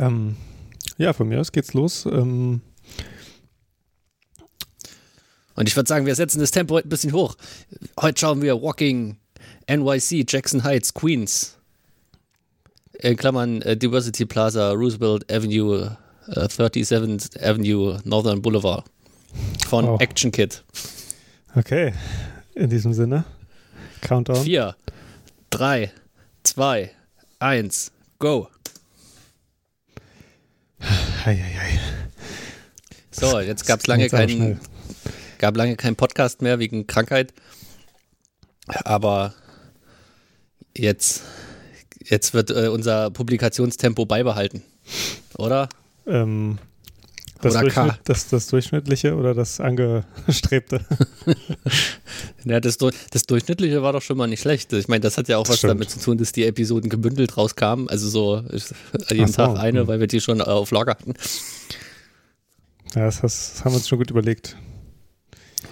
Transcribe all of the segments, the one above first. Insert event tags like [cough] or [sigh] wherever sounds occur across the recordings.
Ähm, ja, von mir aus geht's los. Ähm, Und ich würde sagen, wir setzen das Tempo heute ein bisschen hoch. Heute schauen wir Walking, NYC, Jackson Heights, Queens. In Klammern äh, Diversity Plaza, Roosevelt Avenue, äh, 37th Avenue, Northern Boulevard. Von Oh. Action Kid. okay, in diesem Sinne. Countdown. Vier, drei, zwei, eins, go. Hei, hei, hei. So, jetzt gab es lange keinen gab lange keinen Podcast mehr wegen Krankheit. Aber jetzt, jetzt wird äh, unser Publikationstempo beibehalten. Oder? Ähm, das, Oder K. Durchschnitt, das, das Durchschnittliche oder das Angestrebte? [laughs] Ja, das, das Durchschnittliche war doch schon mal nicht schlecht. Ich meine, das hat ja auch Das was stimmt. damit zu tun, dass die Episoden gebündelt rauskamen. Also so jeden so, Tag eine, hm. weil wir die schon auf Lager hatten. Ja, das, das haben wir uns schon gut überlegt.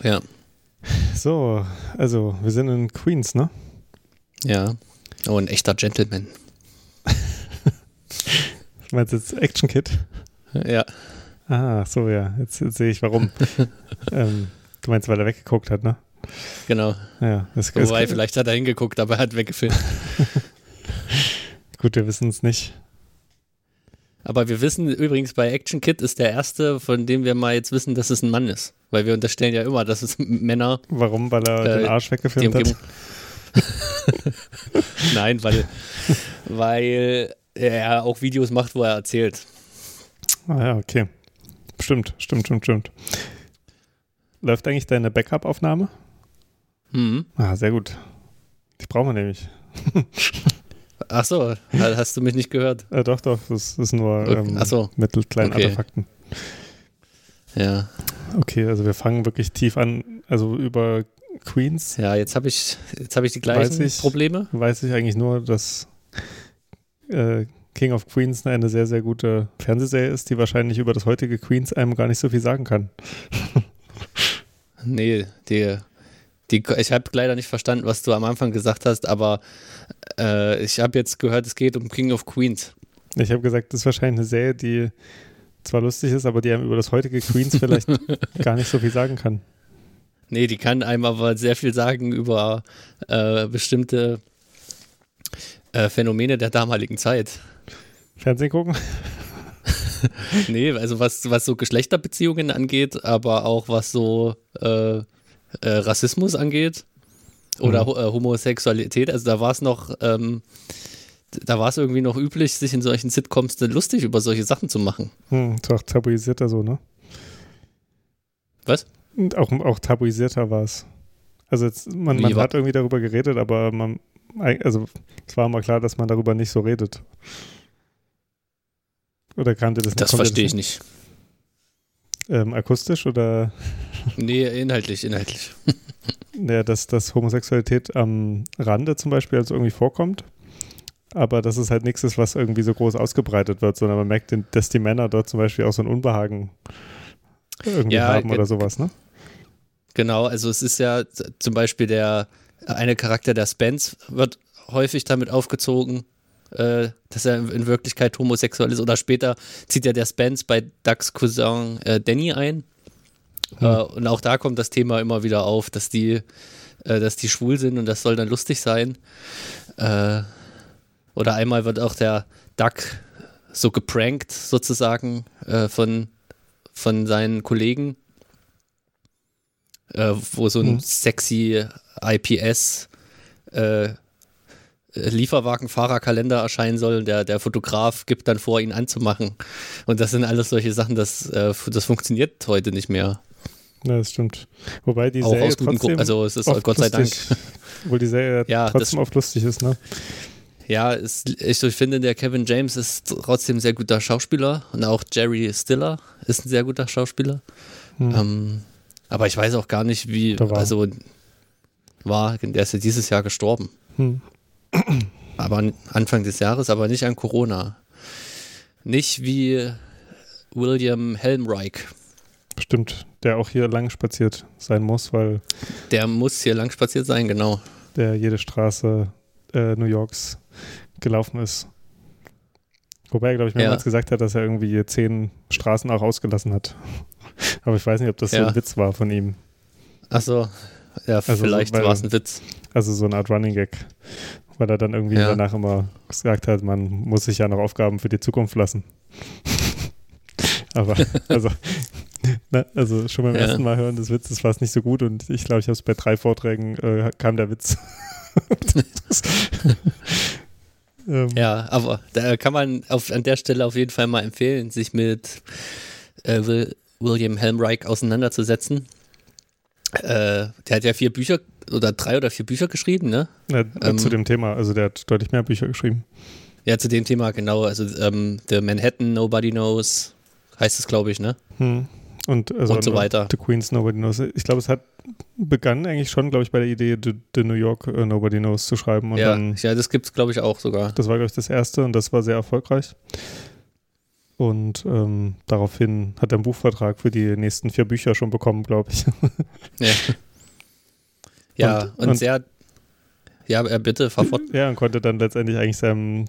Ja, So, also wir sind in Queens, ne? ja. Oh, ein echter Gentleman. [laughs] Du meinst jetzt Action Kid? Ja, Ah, so ja, jetzt, jetzt sehe ich warum. [laughs] ähm, du meinst, weil er weggeguckt hat, ne? genau. Ja, das Wobei, vielleicht hat er hingeguckt, aber er hat weggefilmt. [laughs] gut, wir wissen es nicht. Aber wir wissen übrigens, bei Action Kid ist der erste, von dem wir mal jetzt wissen, dass es ein Mann ist. Weil wir unterstellen ja immer, dass es [laughs] Männer Warum? Weil er Äh, den Arsch weggefilmt hat? Nein, weil, weil er auch Videos macht, wo er erzählt. Ah ja, okay. Stimmt, stimmt, stimmt, stimmt. Läuft eigentlich deine Backup-Aufnahme? Mhm. Ah, sehr gut. Die brauchen wir nämlich. [laughs] Ach so, hast du mich nicht gehört? Äh, doch, doch, das ist nur ähm, so. mit kleinen Okay. Artefakten. Ja, Okay, also wir fangen wirklich tief an. Also über Queens ja, jetzt habe ich, jetzt habe ich die Weiß gleichen ich. Probleme. weiß ich eigentlich nur, dass äh, King of Queens eine sehr, sehr gute Fernsehserie ist, die wahrscheinlich über das heutige Queens einem gar nicht so viel sagen kann. Nee, die, die, ich habe leider nicht verstanden, was du am Anfang gesagt hast, aber äh, ich habe jetzt gehört, es geht um King of Queens. Ich habe gesagt, das ist wahrscheinlich eine Serie, die zwar lustig ist, aber die einem über das heutige Queens [laughs] vielleicht gar nicht so viel sagen kann. Nee, die kann einem aber sehr viel sagen über äh, bestimmte äh, Phänomene der damaligen Zeit. Fernsehen gucken? [laughs] Nee, also was, was so Geschlechterbeziehungen angeht, aber auch was so äh, äh, Rassismus angeht oder Mhm. äh, Homosexualität. Also da war es noch, ähm, da war es irgendwie noch üblich, sich in solchen Sitcoms dann lustig über solche Sachen zu machen. Hm, ist auch tabuisierter so, ne? Was? Und auch, auch tabuisierter war es. Also jetzt, man, man hat irgendwie darüber geredet, aber man, also es war immer klar, dass man darüber nicht so redet. Oder kannte das Das kommt dir verstehe ich nicht. Ähm, akustisch oder Nee, inhaltlich, inhaltlich. [laughs] ja, dass, dass Homosexualität am Rande zum Beispiel also irgendwie vorkommt, aber dass es halt nichts ist, was irgendwie so groß ausgebreitet wird, sondern man merkt, dass die Männer dort zum Beispiel auch so ein Unbehagen irgendwie Ja, haben oder sowas, ne? Genau, also es ist ja zum Beispiel der eine Charakter, der Spence, wird häufig damit aufgezogen, äh, dass er in Wirklichkeit homosexuell ist. Oder später zieht ja der Spence bei Ducks Cousin äh, Danny ein. Hm. Äh, und auch da kommt das Thema immer wieder auf, dass die, äh, dass die schwul sind und das soll dann lustig sein. Äh, oder einmal wird auch der Duck so geprankt sozusagen äh, von, von seinen Kollegen, wo so ein Mhm. sexy IPS Lieferwagenfahrerkalender erscheinen soll. Der, der Fotograf gibt dann vor, ihn anzumachen. Und das sind alles solche Sachen, das, äh, das funktioniert heute nicht mehr. Ja, das stimmt. Wobei die Auch Serie aus guten Gründen. Also es ist Gott sei Dank. lustig, [laughs] Obwohl die Serie Ja, trotzdem oft lustig ist, ne? Ja, es, ich, ich finde, der Kevin James ist trotzdem ein sehr guter Schauspieler und auch Jerry Stiller ist ein sehr guter Schauspieler. Hm. Ähm, aber ich weiß auch gar nicht, wie, war. also war, der ist ja dieses Jahr gestorben. Hm. Aber an- Anfang des Jahres, aber nicht an Corona. Nicht wie William Helmreich. Stimmt, der auch hier lang spaziert sein muss, weil Der muss hier lang spaziert sein, genau. der jede Straße äh, New Yorks gelaufen ist. Wobei er, glaube ich, mehrmals Ja. gesagt hat, dass er irgendwie zehn Straßen auch ausgelassen hat. [laughs] Aber ich weiß nicht, ob das so Ja. ein Witz war von ihm. Achso, ja, so, vielleicht weil- war es ein Witz. Also so eine Art Running Gag. Weil er dann irgendwie Ja. danach immer gesagt hat, man muss sich ja noch Aufgaben für die Zukunft lassen. Aber, also, na, also schon beim Ja. ersten Mal hören des Witzes war es nicht so gut und ich glaube, ich habe es bei drei Vorträgen, äh, kam der Witz. [laughs] Ähm, Ja, aber da kann man auf, an der Stelle auf jeden Fall mal empfehlen, sich mit äh, Will, William Helmreich auseinanderzusetzen. Äh, der hat ja vier Bücher oder drei oder vier Bücher geschrieben, ne? na, Ähm, zu dem Thema, also der hat deutlich mehr Bücher geschrieben. Ja, zu dem Thema, genau. Also ähm, The Manhattan Nobody Knows heißt es, glaube ich, ne? Hm. Und, also Und so weiter. The Queen's Nobody Knows. Ich glaube, es hat begann eigentlich schon, glaube ich, bei der Idee, The, The New York äh, Nobody Knows zu schreiben. Und ja, dann ja, das gibt es, glaube ich, auch sogar. Das war, glaube ich, das erste und das war sehr erfolgreich. Und ähm, daraufhin hat er einen Buchvertrag für die nächsten vier Bücher schon bekommen, glaube ich. [laughs] Ja, [laughs] ja Und- und, und- sehr. Ja, bitte, fahr fort. ja, und konnte dann letztendlich eigentlich seinem,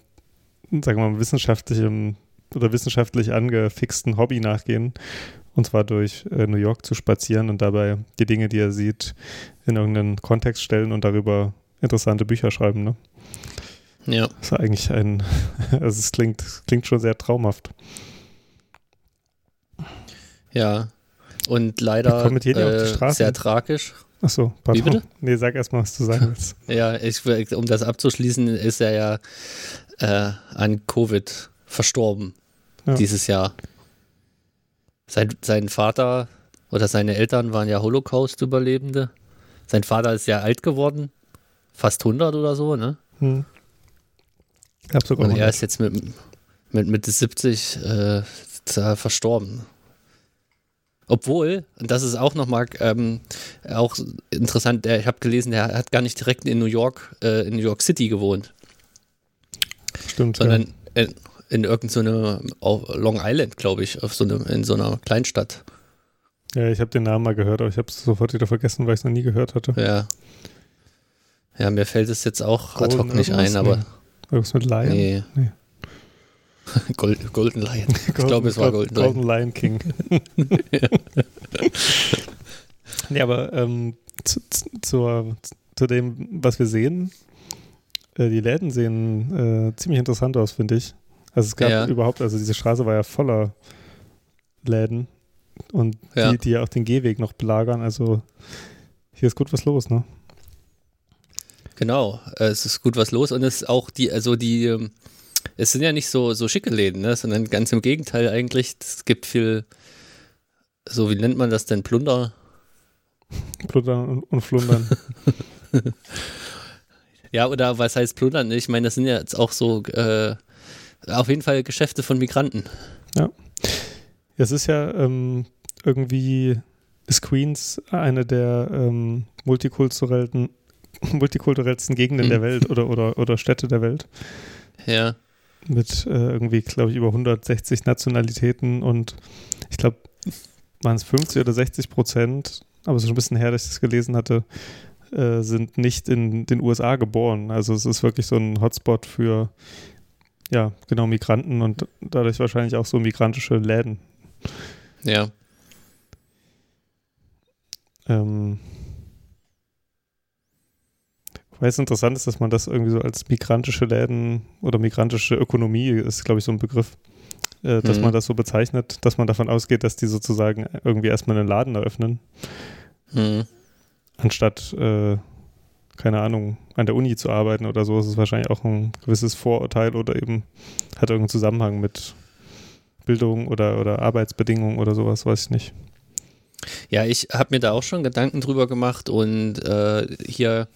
sagen wir mal, wissenschaftlichen oder wissenschaftlich angefixten Hobby nachgehen. Und zwar durch äh, New York zu spazieren und dabei die Dinge, die er sieht, in irgendeinen Kontext stellen und darüber interessante Bücher schreiben. Ne? Ja, Das ist eigentlich ein, [laughs] also es klingt, es klingt schon sehr traumhaft. ja. Und leider Kommt mit jedem auf die äh, Straße. sehr tragisch. Achso, pardon. Wie bitte? Nee, sag erstmal, was du sagen willst. [laughs] Ja, ich, um das abzuschließen, ist er ja äh, an Covid verstorben Ja. dieses Jahr. Sein, sein Vater oder seine Eltern waren ja Holocaust-Überlebende. Sein Vater ist ja alt geworden, fast 100 oder so, ne? Hm. Sogar Und er 100. ist jetzt mit, mit Mitte 70 äh, verstorben. Obwohl, und das ist auch nochmal ähm, auch interessant, ich habe gelesen, er hat gar nicht direkt in New York, äh, in New York City gewohnt, Stimmt. sondern in, in irgendeiner auf Long Island, glaube ich, auf so eine, in so einer Kleinstadt. ja. ja, ich habe den Namen mal gehört, aber ich habe es sofort wieder vergessen, weil ich es noch nie gehört hatte. Ja. Ja, mir fällt es jetzt auch ad hoc nicht ein, aber Nee. Irgendwas mit Lion? nee. Nee. [laughs] Gold, Golden Lion. Ich glaube, es war Golden Lion. Golden Lion King. [laughs] [laughs] nee, aber ähm, zu, zu, zu dem, was wir sehen, äh, die Läden sehen äh, ziemlich interessant aus, finde ich. Also es gab Ja. überhaupt, also diese Straße war ja voller Läden und Ja. die, die ja auch den Gehweg noch belagern. Also hier ist gut was los, ne? Genau, äh, es ist gut was los und es ist auch die, also die, ähm, es sind ja nicht so, so schicke Läden, ne, sondern ganz im Gegenteil eigentlich. Es gibt viel, so wie nennt man das denn, Plunder? Plundern und, und Flundern. [laughs] Ja, oder was heißt Plundern? Ich meine, das sind ja jetzt auch so, äh, auf jeden Fall Geschäfte von Migranten. Es ist ja ähm, irgendwie, ist Queens eine der ähm, multikulturellen, [laughs] multikulturellsten Gegenden Mhm. der Welt oder, oder, oder Städte der Welt. Ja, Mit äh, irgendwie, glaube ich, über 160 Nationalitäten und ich glaube, waren es 50 oder 60 Prozent, aber es ist schon ein bisschen her, dass ich das gelesen hatte, äh, sind nicht in den USA geboren. Also es ist wirklich so ein Hotspot für, ja, genau, Migranten und dadurch wahrscheinlich auch so migrantische Läden. ja, Ähm, weil es interessant ist, dass man das irgendwie so als migrantische Läden oder migrantische Ökonomie ist, glaube ich, so ein Begriff, äh, dass Mhm. man das so bezeichnet, dass man davon ausgeht, dass die sozusagen irgendwie erstmal einen Laden eröffnen, hm. anstatt, äh, keine Ahnung, an der Uni zu arbeiten oder so. Das ist wahrscheinlich auch ein gewisses Vorurteil oder eben hat irgendeinen Zusammenhang mit Bildung oder, oder Arbeitsbedingungen oder sowas, weiß ich nicht. Ja, ich habe mir da auch schon Gedanken drüber gemacht und äh, hier,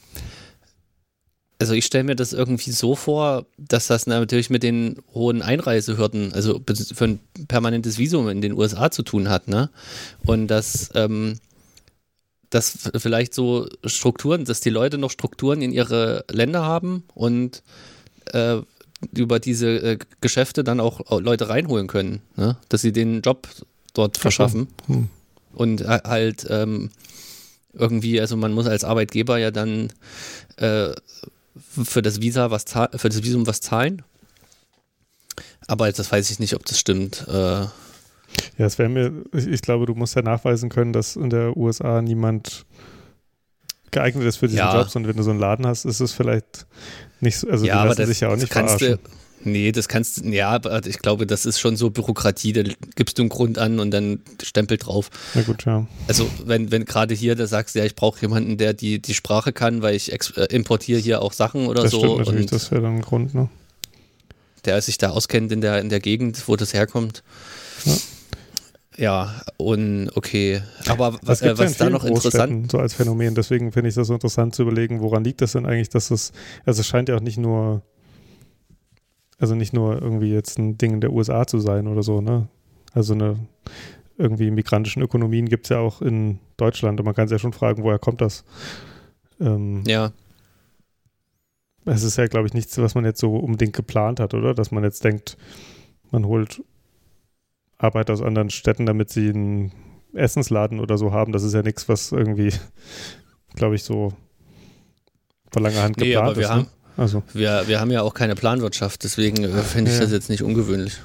also ich stelle mir das irgendwie so vor, dass das natürlich mit den hohen Einreisehürden, also für ein permanentes Visum in den USA zu tun hat, ne? Und dass ähm, dass vielleicht so Strukturen, dass die Leute noch Strukturen in ihre Länder haben und äh, über diese äh, Geschäfte dann auch Leute reinholen können, ne? dass sie den Job dort verschaffen Hm. und ha- halt ähm, irgendwie, also man muss als Arbeitgeber ja dann äh, für das Visa was für das Visum was zahlen. Aber das weiß ich nicht, ob das stimmt. Äh, ja, es wäre mir, ich, ich, glaube, du musst ja nachweisen können, dass in der USA niemand geeignet ist für diesen ja. Job. Und wenn du so einen Laden hast, ist es vielleicht nicht so, also ja, die lassen das, sich ja auch nicht verarschen. Du, Nee, das kannst du, ja, aber ich glaube, das ist schon so Bürokratie, da gibst du einen Grund an und dann Stempel drauf. Na gut, ja. Also wenn, wenn gerade hier da sagst, ja, ich brauche jemanden, der die, die Sprache kann, weil ich äh, importiere hier auch Sachen oder das so. Stimmt natürlich, und das wäre dann ein Grund, ne? Der sich da auskennt in der, in der Gegend, wo das herkommt. Ja. Ja, und okay. Aber was, äh, was da noch interessant so als Phänomen, deswegen finde ich das so interessant zu überlegen, woran liegt das denn eigentlich, dass es, also es scheint ja auch nicht nur also nicht nur irgendwie jetzt ein Ding in der USA zu sein oder so, ne? Also eine irgendwie migrantischen Ökonomien gibt es ja auch in Deutschland und man kann sich ja schon fragen, woher kommt das? Ähm, ja. Es ist ja, glaube ich, nichts, was man jetzt so unbedingt geplant hat, oder? Dass man jetzt denkt, man holt Arbeiter aus anderen Städten, damit sie einen Essensladen oder so haben. Das ist ja nichts, was irgendwie, [laughs] glaube ich, so vor langer Hand geplant nee, aber wir ist. Haben, ne? Also. Wir, wir haben ja auch keine Planwirtschaft, deswegen äh, finde ich ja. das jetzt nicht ungewöhnlich.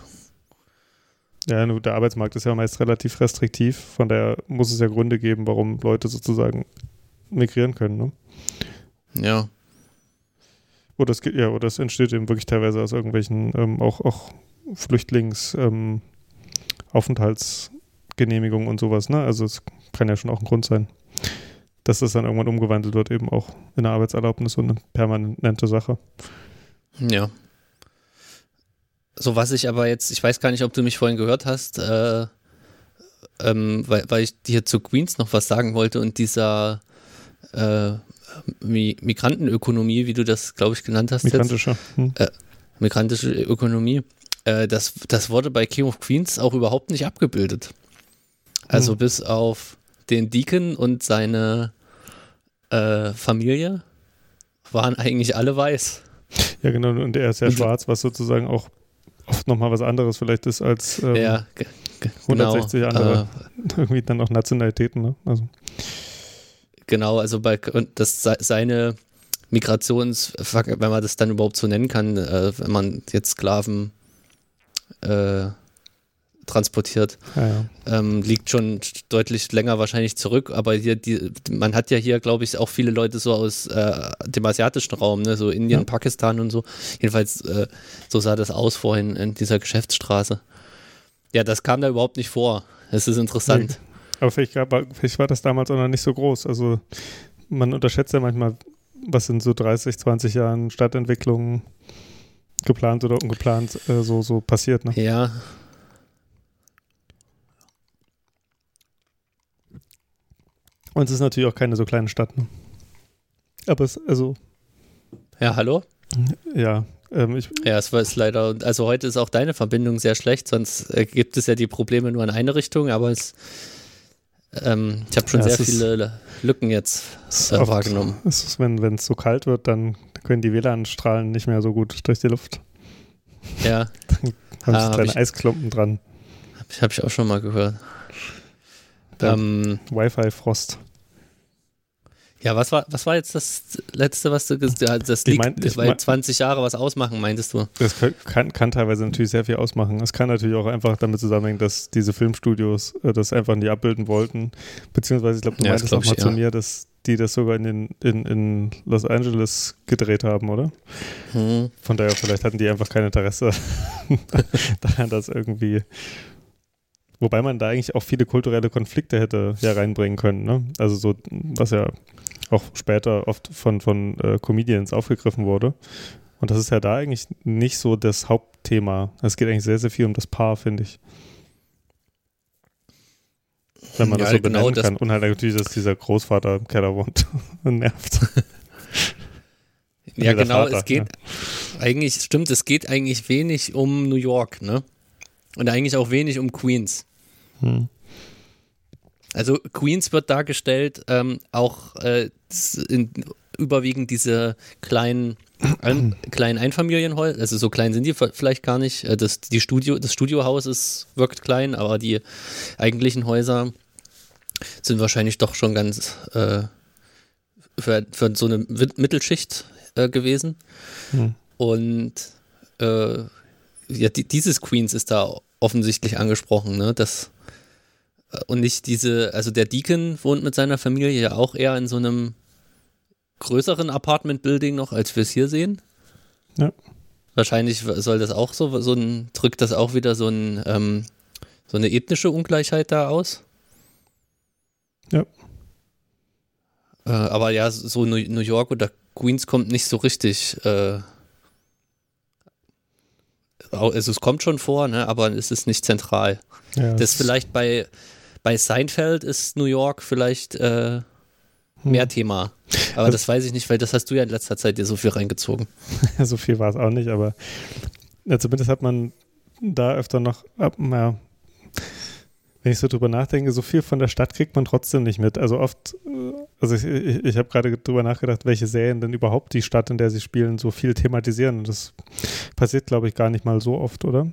Ja, nur der Arbeitsmarkt ist ja meist relativ restriktiv, von daher muss es ja Gründe geben, warum Leute sozusagen migrieren können. Ne? Ja. Oder es, ja, oder es entsteht eben wirklich teilweise aus irgendwelchen ähm, auch, auch Flüchtlingsaufenthaltsgenehmigungen ähm, und sowas. Ne? Also es kann ja schon auch ein Grund sein dass das dann irgendwann umgewandelt wird, eben auch in eine Arbeitserlaubnis und eine permanente Sache. Ja. So was ich aber jetzt, ich weiß gar nicht, ob du mich vorhin gehört hast, äh, ähm, weil, weil ich dir zu Queens noch was sagen wollte und dieser äh, Mi Migrantenökonomie, wie du das, glaube ich, genannt hast. Migrantische. Hm. Äh, migrantische Ökonomie. Äh, das, das wurde bei King of Queens auch überhaupt nicht abgebildet. Also hm. bis auf den Deacon und seine äh, Familie waren eigentlich alle weiß. Ja, genau, und er ist ja schwarz, was sozusagen auch oft nochmal was anderes vielleicht ist als ähm, ja, 160 genau, andere, äh, [laughs] irgendwie dann auch Nationalitäten, ne? Also. Genau, also bei das seine Migrations, wenn man das dann überhaupt so nennen kann, äh, wenn man jetzt Sklaven äh, transportiert. Ja, ja. Ähm, liegt schon deutlich länger wahrscheinlich zurück, aber hier, die, man hat ja hier, glaube ich, auch viele Leute so aus äh, dem asiatischen Raum, ne? so Indien, ja. Pakistan und so. Jedenfalls, äh, so sah das aus vorhin in dieser Geschäftsstraße. Ja, das kam da überhaupt nicht vor. Es ist interessant. Nee. Aber vielleicht, vielleicht war das damals auch noch nicht so groß. Also man unterschätzt ja manchmal, was in so 30, 20 Jahren Stadtentwicklung geplant oder ungeplant äh, so, so passiert. Ne? Ja, Und es ist natürlich auch keine so kleine Stadt. Ne? Aber es, also. Ja, hallo? Ja, ähm, ich, ja, es war es leider. Also heute ist auch deine Verbindung sehr schlecht, sonst äh, gibt es ja die Probleme nur in eine Richtung, aber es. Ähm, ich habe schon ja, sehr viele Lücken jetzt äh, oft, wahrgenommen. Es ist, wenn es so kalt wird, dann können die WLAN-Strahlen nicht mehr so gut durch die Luft. Ja. [laughs] dann haben ah, kleine ich, Eisklumpen dran. Habe ich, hab ich auch schon mal gehört. Ähm, Wi-Fi-Frost. Ja, was war, was war jetzt das letzte, was du gesagt hast? Das liegt, ich mein, ich weil mein, 20 Jahre was ausmachen, meintest du? Das kann, kann, teilweise natürlich sehr viel ausmachen. Es kann natürlich auch einfach damit zusammenhängen, dass diese Filmstudios äh, das einfach nicht abbilden wollten. Beziehungsweise, ich glaube, du ja, meintest auch mal ja. zu mir, dass die das sogar in, den, in, in Los Angeles gedreht haben, oder? Hm. Von daher, vielleicht hatten die einfach kein Interesse [laughs] daran, dass irgendwie Wobei man da eigentlich auch viele kulturelle Konflikte hätte ja reinbringen können. Ne? Also so, was ja auch später oft von, von äh, Comedians aufgegriffen wurde. Und das ist ja da eigentlich nicht so das Hauptthema. Es geht eigentlich sehr, sehr viel um das Paar, finde ich. Wenn man ja, das so genau benennen kann. Und halt natürlich, dass dieser Großvater im Keller wohnt [laughs] und nervt. ja, genau, Vater, es geht, ja. eigentlich, stimmt, es geht eigentlich wenig um New York, ne? Und eigentlich auch wenig um Queens. Hm. Also Queens wird dargestellt, ähm, auch äh, in, überwiegend diese kleinen, ein, [clears throat] kleinen Einfamilienhäuser, also so klein sind die vielleicht gar nicht. Äh, das, die Studio, das Studiohaus ist, wirkt klein, aber die eigentlichen Häuser sind wahrscheinlich doch schon ganz äh, für, für, so eine Mittelschicht äh, gewesen. Hm. Und äh, ja, die, dieses Queens ist da offensichtlich angesprochen, ne? Das, äh, und nicht diese, also der Deacon wohnt mit seiner Familie ja auch eher in so einem größeren Apartment-Building noch, als wir es hier sehen. Ja. Wahrscheinlich soll das auch so, so ein, drückt das auch wieder so ein, ähm, so eine ethnische Ungleichheit da aus. Ja. Äh, aber ja, so New New York oder Queens kommt nicht so richtig. Äh, also es kommt schon vor, ne, aber es ist nicht zentral. ja Das vielleicht bei, bei Seinfeld ist New York vielleicht äh, mehr Thema. Aber Also- das weiß ich nicht, weil das hast du ja in letzter Zeit dir so viel reingezogen. [laughs] so viel war es auch nicht, aber ja, zumindest hat man da öfter noch, ab, ja, wenn ich so drüber nachdenke, so viel von der Stadt kriegt man trotzdem nicht mit. Also oft, äh, also ich, ich, ich habe gerade drüber nachgedacht, welche Serien denn überhaupt die Stadt, in der sie spielen, so viel thematisieren. Und das passiert, glaube ich, gar nicht mal so oft, oder?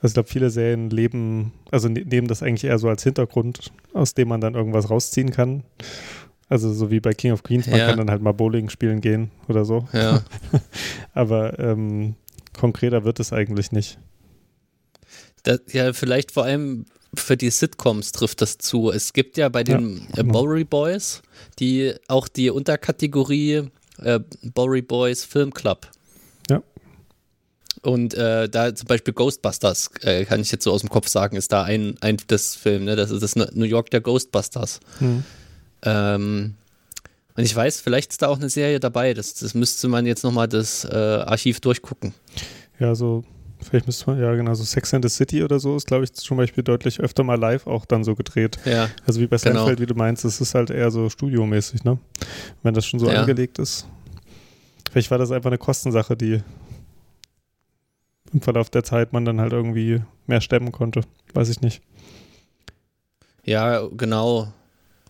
Also ich glaube, viele Serien leben, also ne- nehmen das eigentlich eher so als Hintergrund, aus dem man dann irgendwas rausziehen kann. Also so wie bei King of Queens, man Ja. kann dann halt mal Bowling spielen gehen oder so. Ja. [laughs] Aber ähm, konkreter wird es eigentlich nicht. Das, ja, vielleicht vor allem für die Sitcoms trifft das zu. Es gibt ja bei den Ja, äh, genau. Bowery Boys die auch die Unterkategorie äh, Bowery Boys Film Club. Und äh, da zum Beispiel Ghostbusters, äh, kann ich jetzt so aus dem Kopf sagen, ist da ein, ein das Film, ne? Das ist das New York der Ghostbusters. Hm. Ähm, und ich weiß, vielleicht ist da auch eine Serie dabei. Das, das müsste man jetzt nochmal das äh, Archiv durchgucken. Ja, so, vielleicht müsste man, ja genau, so Sex and the City oder so ist, glaube ich, zum Beispiel deutlich öfter mal live auch dann so gedreht. Ja. Also wie bei Genau. Seinfeld, wie du meinst, es ist halt eher so studiomäßig, ne? Wenn das schon so Ja. angelegt ist. Vielleicht war das einfach eine Kostensache, die im Verlauf der Zeit man dann halt irgendwie mehr stemmen konnte. Weiß ich nicht. Ja, genau.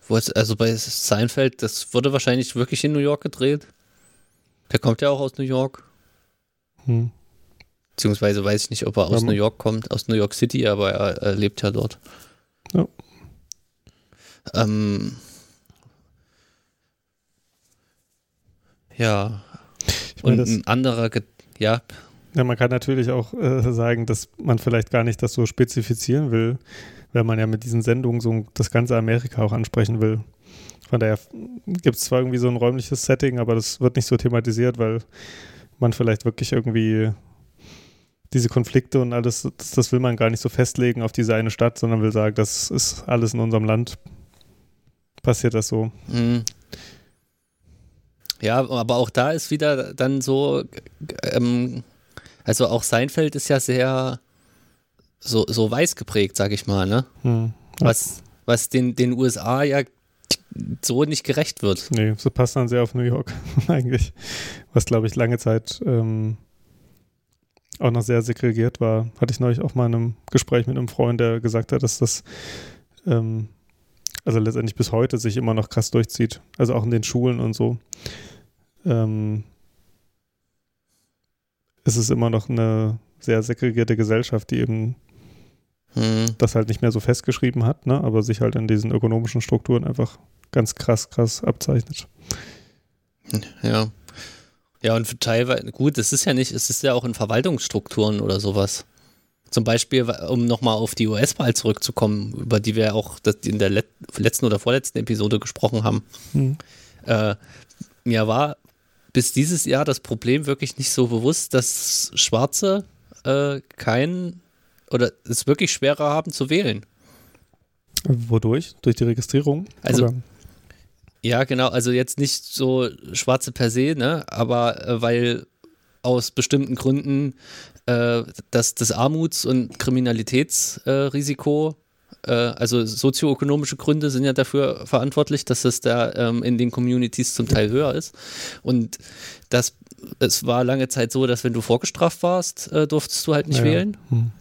Also bei Seinfeld, das wurde wahrscheinlich wirklich in New York gedreht. Der kommt ja auch aus New York. Hm. Beziehungsweise weiß ich nicht, ob er aus Ja, New York kommt, aus New York City, aber er, er lebt ja dort. Ja. Ähm, ja. Ich meine, Und ein anderer, Ge ja, Ja, man kann natürlich auch äh, sagen, dass man vielleicht gar nicht das so spezifizieren will, weil man ja mit diesen Sendungen so das ganze Amerika auch ansprechen will. Von daher gibt es zwar irgendwie so ein räumliches Setting, aber das wird nicht so thematisiert, weil man vielleicht wirklich irgendwie diese Konflikte und alles, das, das will man gar nicht so festlegen auf diese eine Stadt, sondern will sagen, das ist alles in unserem Land. Passiert das so. Mhm. Ja, aber auch da ist wieder dann so, ähm, also auch Seinfeld ist ja sehr so, so weiß geprägt, sag ich mal, ne? Hm. Was, was den, den USA ja so nicht gerecht wird. Nee, so passt dann sehr auf New York [laughs] eigentlich. Was, glaube ich, lange Zeit ähm, auch noch sehr segregiert war. Hatte ich neulich auch mal in einem Gespräch mit einem Freund, der gesagt hat, dass das ähm, also letztendlich bis heute sich immer noch krass durchzieht. Also auch in den Schulen und so. Ähm, ist es immer noch eine sehr segregierte Gesellschaft, die eben Hm. das halt nicht mehr so festgeschrieben hat, ne? aber sich halt in diesen ökonomischen Strukturen einfach ganz krass, krass abzeichnet. Ja. Ja, und teilweise, gut, es ist ja nicht, es ist ja auch in Verwaltungsstrukturen oder sowas. Zum Beispiel, um nochmal auf die US-Wahl zurückzukommen, über die wir auch das- in der let letzten oder vorletzten Episode gesprochen haben. Hm. Äh, mir war bis dieses Jahr das Problem wirklich nicht so bewusst, dass Schwarze äh, kein oder es wirklich schwerer haben zu wählen. Wodurch? Durch die Registrierung? Also- Oder? Ja, genau, also jetzt nicht so Schwarze per se, ne, aber äh, weil aus bestimmten Gründen äh, dass das Armuts- und Kriminalitätsrisiko, äh, also sozioökonomische Gründe sind ja dafür verantwortlich, dass es da ähm, in den Communities zum Teil höher ist. Und das, es war lange Zeit so, dass wenn du vorgestraft warst, äh, durftest du halt nicht Ja. wählen. Hm.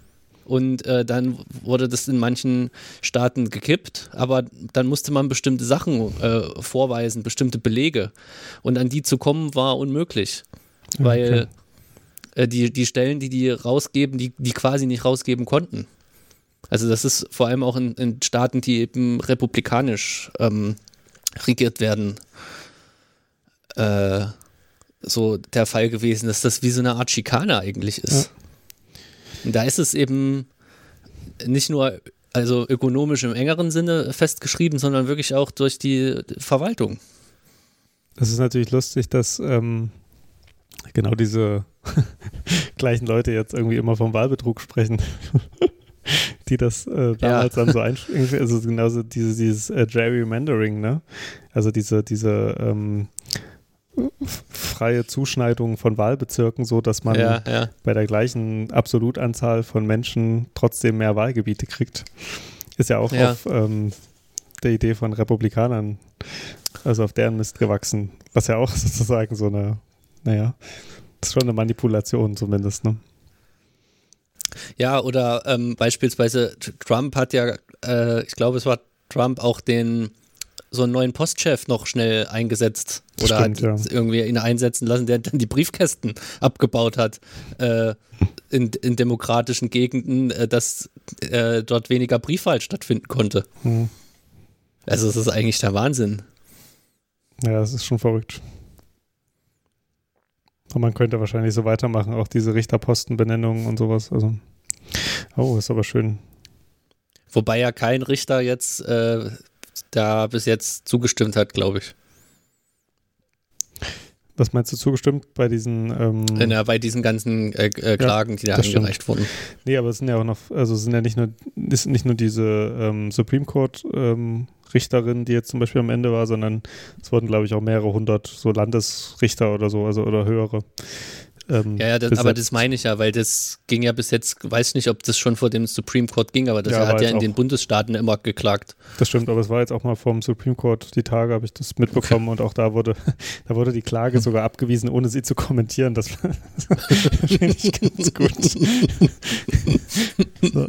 Und äh, dann wurde das in manchen Staaten gekippt, aber dann musste man bestimmte Sachen äh, vorweisen, bestimmte Belege. Und an die zu kommen war unmöglich, weil äh, die, die Stellen, die die rausgeben, die, die quasi nicht rausgeben konnten. Also das ist vor allem auch in, in Staaten, die eben republikanisch ähm, regiert werden, äh, so der Fall gewesen, dass das wie so eine Art Schikane eigentlich ist. Da ist es eben nicht nur also ökonomisch im engeren Sinne festgeschrieben, sondern wirklich auch durch die Verwaltung. Es ist natürlich lustig, dass ähm, genau diese [laughs] gleichen Leute jetzt irgendwie immer vom Wahlbetrug sprechen. [laughs] die das äh, damals ja. dann so einschränken. Also genauso dieses, dieses äh, Gerrymandering, ne? Also diese, diese ähm, freie Zuschneidung von Wahlbezirken, so dass man ja, ja. bei der gleichen Absolutanzahl von Menschen trotzdem mehr Wahlgebiete kriegt. Ist ja auch auf ähm, der Idee von Republikanern, also auf deren Mist gewachsen, was ja auch [laughs] sozusagen so eine, naja, ist schon eine Manipulation zumindest, ne? Ja, oder ähm, beispielsweise Trump hat ja, äh, ich glaube, es war Trump auch den so einen neuen Postchef noch schnell eingesetzt oder Stimmt, hat ja. irgendwie ihn einsetzen lassen, der dann die Briefkästen [laughs] abgebaut hat äh, in, in, demokratischen Gegenden, äh, dass äh, dort weniger Briefwahl stattfinden konnte. Hm. Also es ist eigentlich der Wahnsinn. Ja, es ist schon verrückt. Und man könnte wahrscheinlich so weitermachen, auch diese Richterpostenbenennungen und sowas. Also, oh, ist aber schön. Wobei ja kein Richter jetzt äh, da bis jetzt zugestimmt hat, glaube ich. Was meinst du zugestimmt bei diesen? Ähm ja, bei diesen ganzen äh, äh, Klagen, ja, die da eingereicht stimmt. wurden. Nee, aber es sind ja auch noch, also es sind ja nicht nur, ist nicht nur diese ähm, Supreme Court ähm, Richterin, die jetzt zum Beispiel am Ende war, sondern es wurden, glaube ich, auch mehrere hundert so Landesrichter oder so, also oder höhere. Ähm, ja, ja das, aber das meine ich ja, weil das ging ja bis jetzt, weiß nicht, ob das schon vor dem Supreme Court ging, aber das ja, hat ja in den Bundesstaaten immer geklagt. Das stimmt, aber es war jetzt auch mal vom Supreme Court die Tage, habe ich das mitbekommen okay. [laughs] und auch da wurde, [laughs] da wurde die Klage sogar abgewiesen, ohne sie zu kommentieren. Das, das finde ich ganz gut. [laughs] so.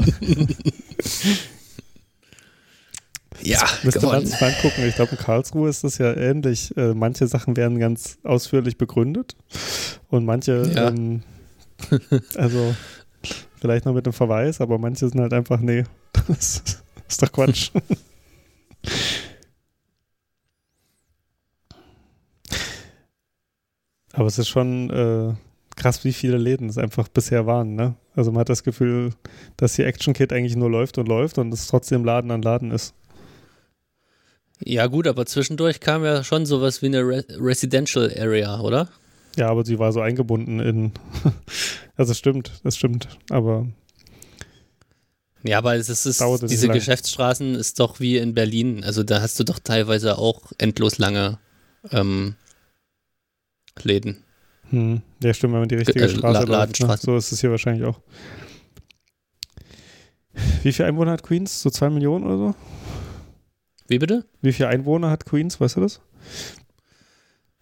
Ja, müsste man sich mal angucken. Ich glaube, in Karlsruhe ist das ja ähnlich. Äh, manche Sachen werden ganz ausführlich begründet und manche, ja. ähm, also vielleicht noch mit einem Verweis, aber manche sind halt einfach, nee, [laughs] das ist doch Quatsch. [laughs] aber es ist schon äh, krass, wie viele Läden es einfach bisher waren, ne? Also man hat das Gefühl, dass die Action Kit eigentlich nur läuft und läuft und es trotzdem Laden an Laden ist. Ja, gut, aber zwischendurch kam ja schon sowas wie eine Re Residential Area, oder? Ja, aber sie war so eingebunden in. [laughs] also, stimmt, das stimmt, aber. Ja, aber es ist, diese Geschäftsstraßen ist doch wie in Berlin. Also, da hast du doch teilweise auch endlos lange ähm, Läden. Hm. Ja, stimmt, wenn man die richtige äh, Straße La läuft. Ne? So ist es hier wahrscheinlich auch. Wie viele Einwohner hat Queens? So zwei Millionen oder so? Wie bitte? Wie viele Einwohner hat Queens, weißt du das?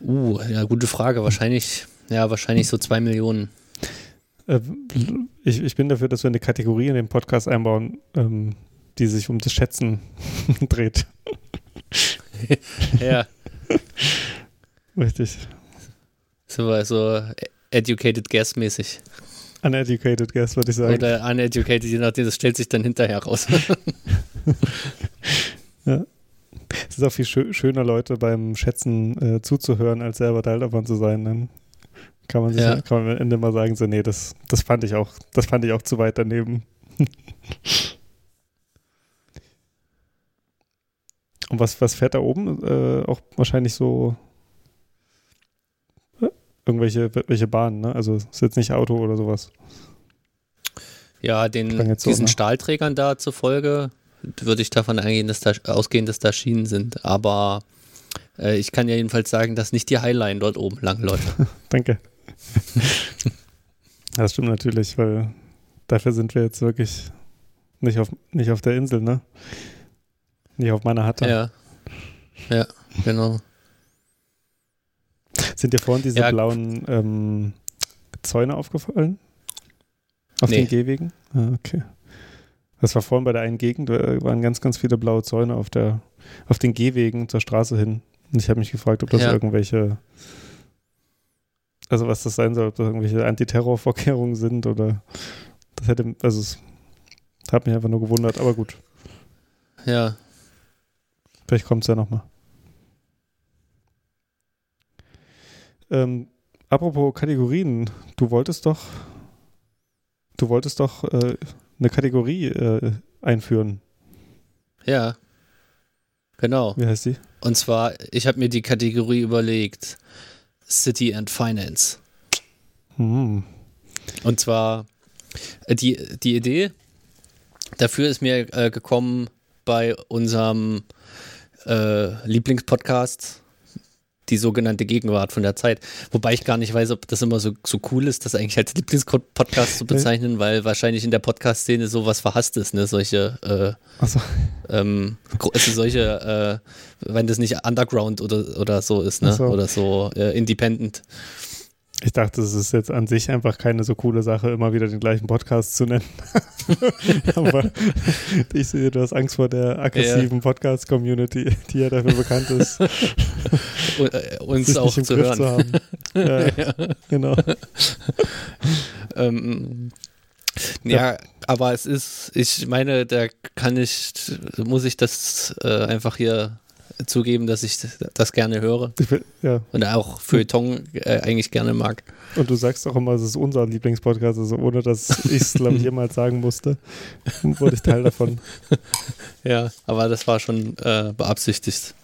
Uh, ja, gute Frage. Wahrscheinlich, ja, wahrscheinlich so zwei Millionen. Äh, ich, ich bin dafür, dass wir eine Kategorie in den Podcast einbauen, ähm, die sich um das Schätzen [laughs] dreht. ja. Richtig. So, so educated guess mäßig. Uneducated guess, würde ich sagen. Oder uneducated, je nachdem, das stellt sich dann hinterher raus. [laughs] ja. [laughs] Es ist auch viel schö schöner, Leute beim Schätzen äh, zuzuhören, als selber Teil davon zu sein. Dann kann man sich ja. kann man am Ende mal sagen, so, nee, das, das fand ich auch, das fand ich auch zu weit daneben. [laughs] Und was, was fährt da oben? Äh, auch wahrscheinlich so äh, irgendwelche welche Bahnen, ne? Also ist jetzt nicht Auto oder sowas. Ja, den, diesen so, ne? Stahlträgern da zufolge würde ich davon eingehen, dass da, ausgehen, dass da Schienen sind. Aber äh, ich kann ja jedenfalls sagen, dass nicht die Highline dort oben langläuft. [laughs] Danke. das stimmt natürlich, weil dafür sind wir jetzt wirklich nicht auf, nicht auf der Insel, ne? Nicht auf meiner Hatte. Ja. Ja, genau. Sind dir vorhin diese ja. blauen ähm, Zäune aufgefallen? Auf nee. den Gehwegen? Ah, okay. Das war vorhin bei der einen Gegend, da waren ganz, ganz viele blaue Zäune auf, der, auf den Gehwegen zur Straße hin. Und ich habe mich gefragt, ob das ja. irgendwelche, also was das sein soll, ob das irgendwelche Antiterrorvorkehrungen sind oder das hätte, also es hat mich einfach nur gewundert, aber gut. Ja. Vielleicht kommt es ja nochmal. Ähm, apropos Kategorien, du wolltest doch du wolltest doch äh, eine Kategorie äh, einführen. Ja. Genau. Wie heißt die? Und zwar, ich habe mir die Kategorie überlegt: City and Finance. Hm. Und zwar, äh, die, die Idee dafür ist mir äh, gekommen bei unserem äh, Lieblingspodcast, die sogenannte Gegenwart von der Zeit. Wobei ich gar nicht weiß, ob das immer so, so cool ist, das eigentlich als Lieblingspodcast zu bezeichnen, weil wahrscheinlich in der Podcast-Szene sowas verhasst ist, ne? Solche, äh, Achso. ähm, also solche, äh, wenn das nicht Underground oder, oder so ist, ne? So. Oder so äh, Independent. Ich dachte, es ist jetzt an sich einfach keine so coole Sache, immer wieder den gleichen Podcast zu nennen. [laughs] Aber ich sehe, du hast Angst vor der aggressiven Podcast-Community, die ja dafür bekannt ist, [laughs] äh, uns auch zu Griff hören. zu haben. [laughs] Ja, genau. Ähm, ja, aber es ist, ich meine, da kann ich, muss ich das äh, einfach hier zugeben, dass ich das gerne höre ja. und auch Feuilleton äh, eigentlich gerne mag. Und du sagst auch immer, es ist unser Lieblingspodcast, also ohne dass ich es, glaube ich, jemals sagen musste, wurde ich Teil davon. [laughs] Ja, aber das war schon äh, beabsichtigt.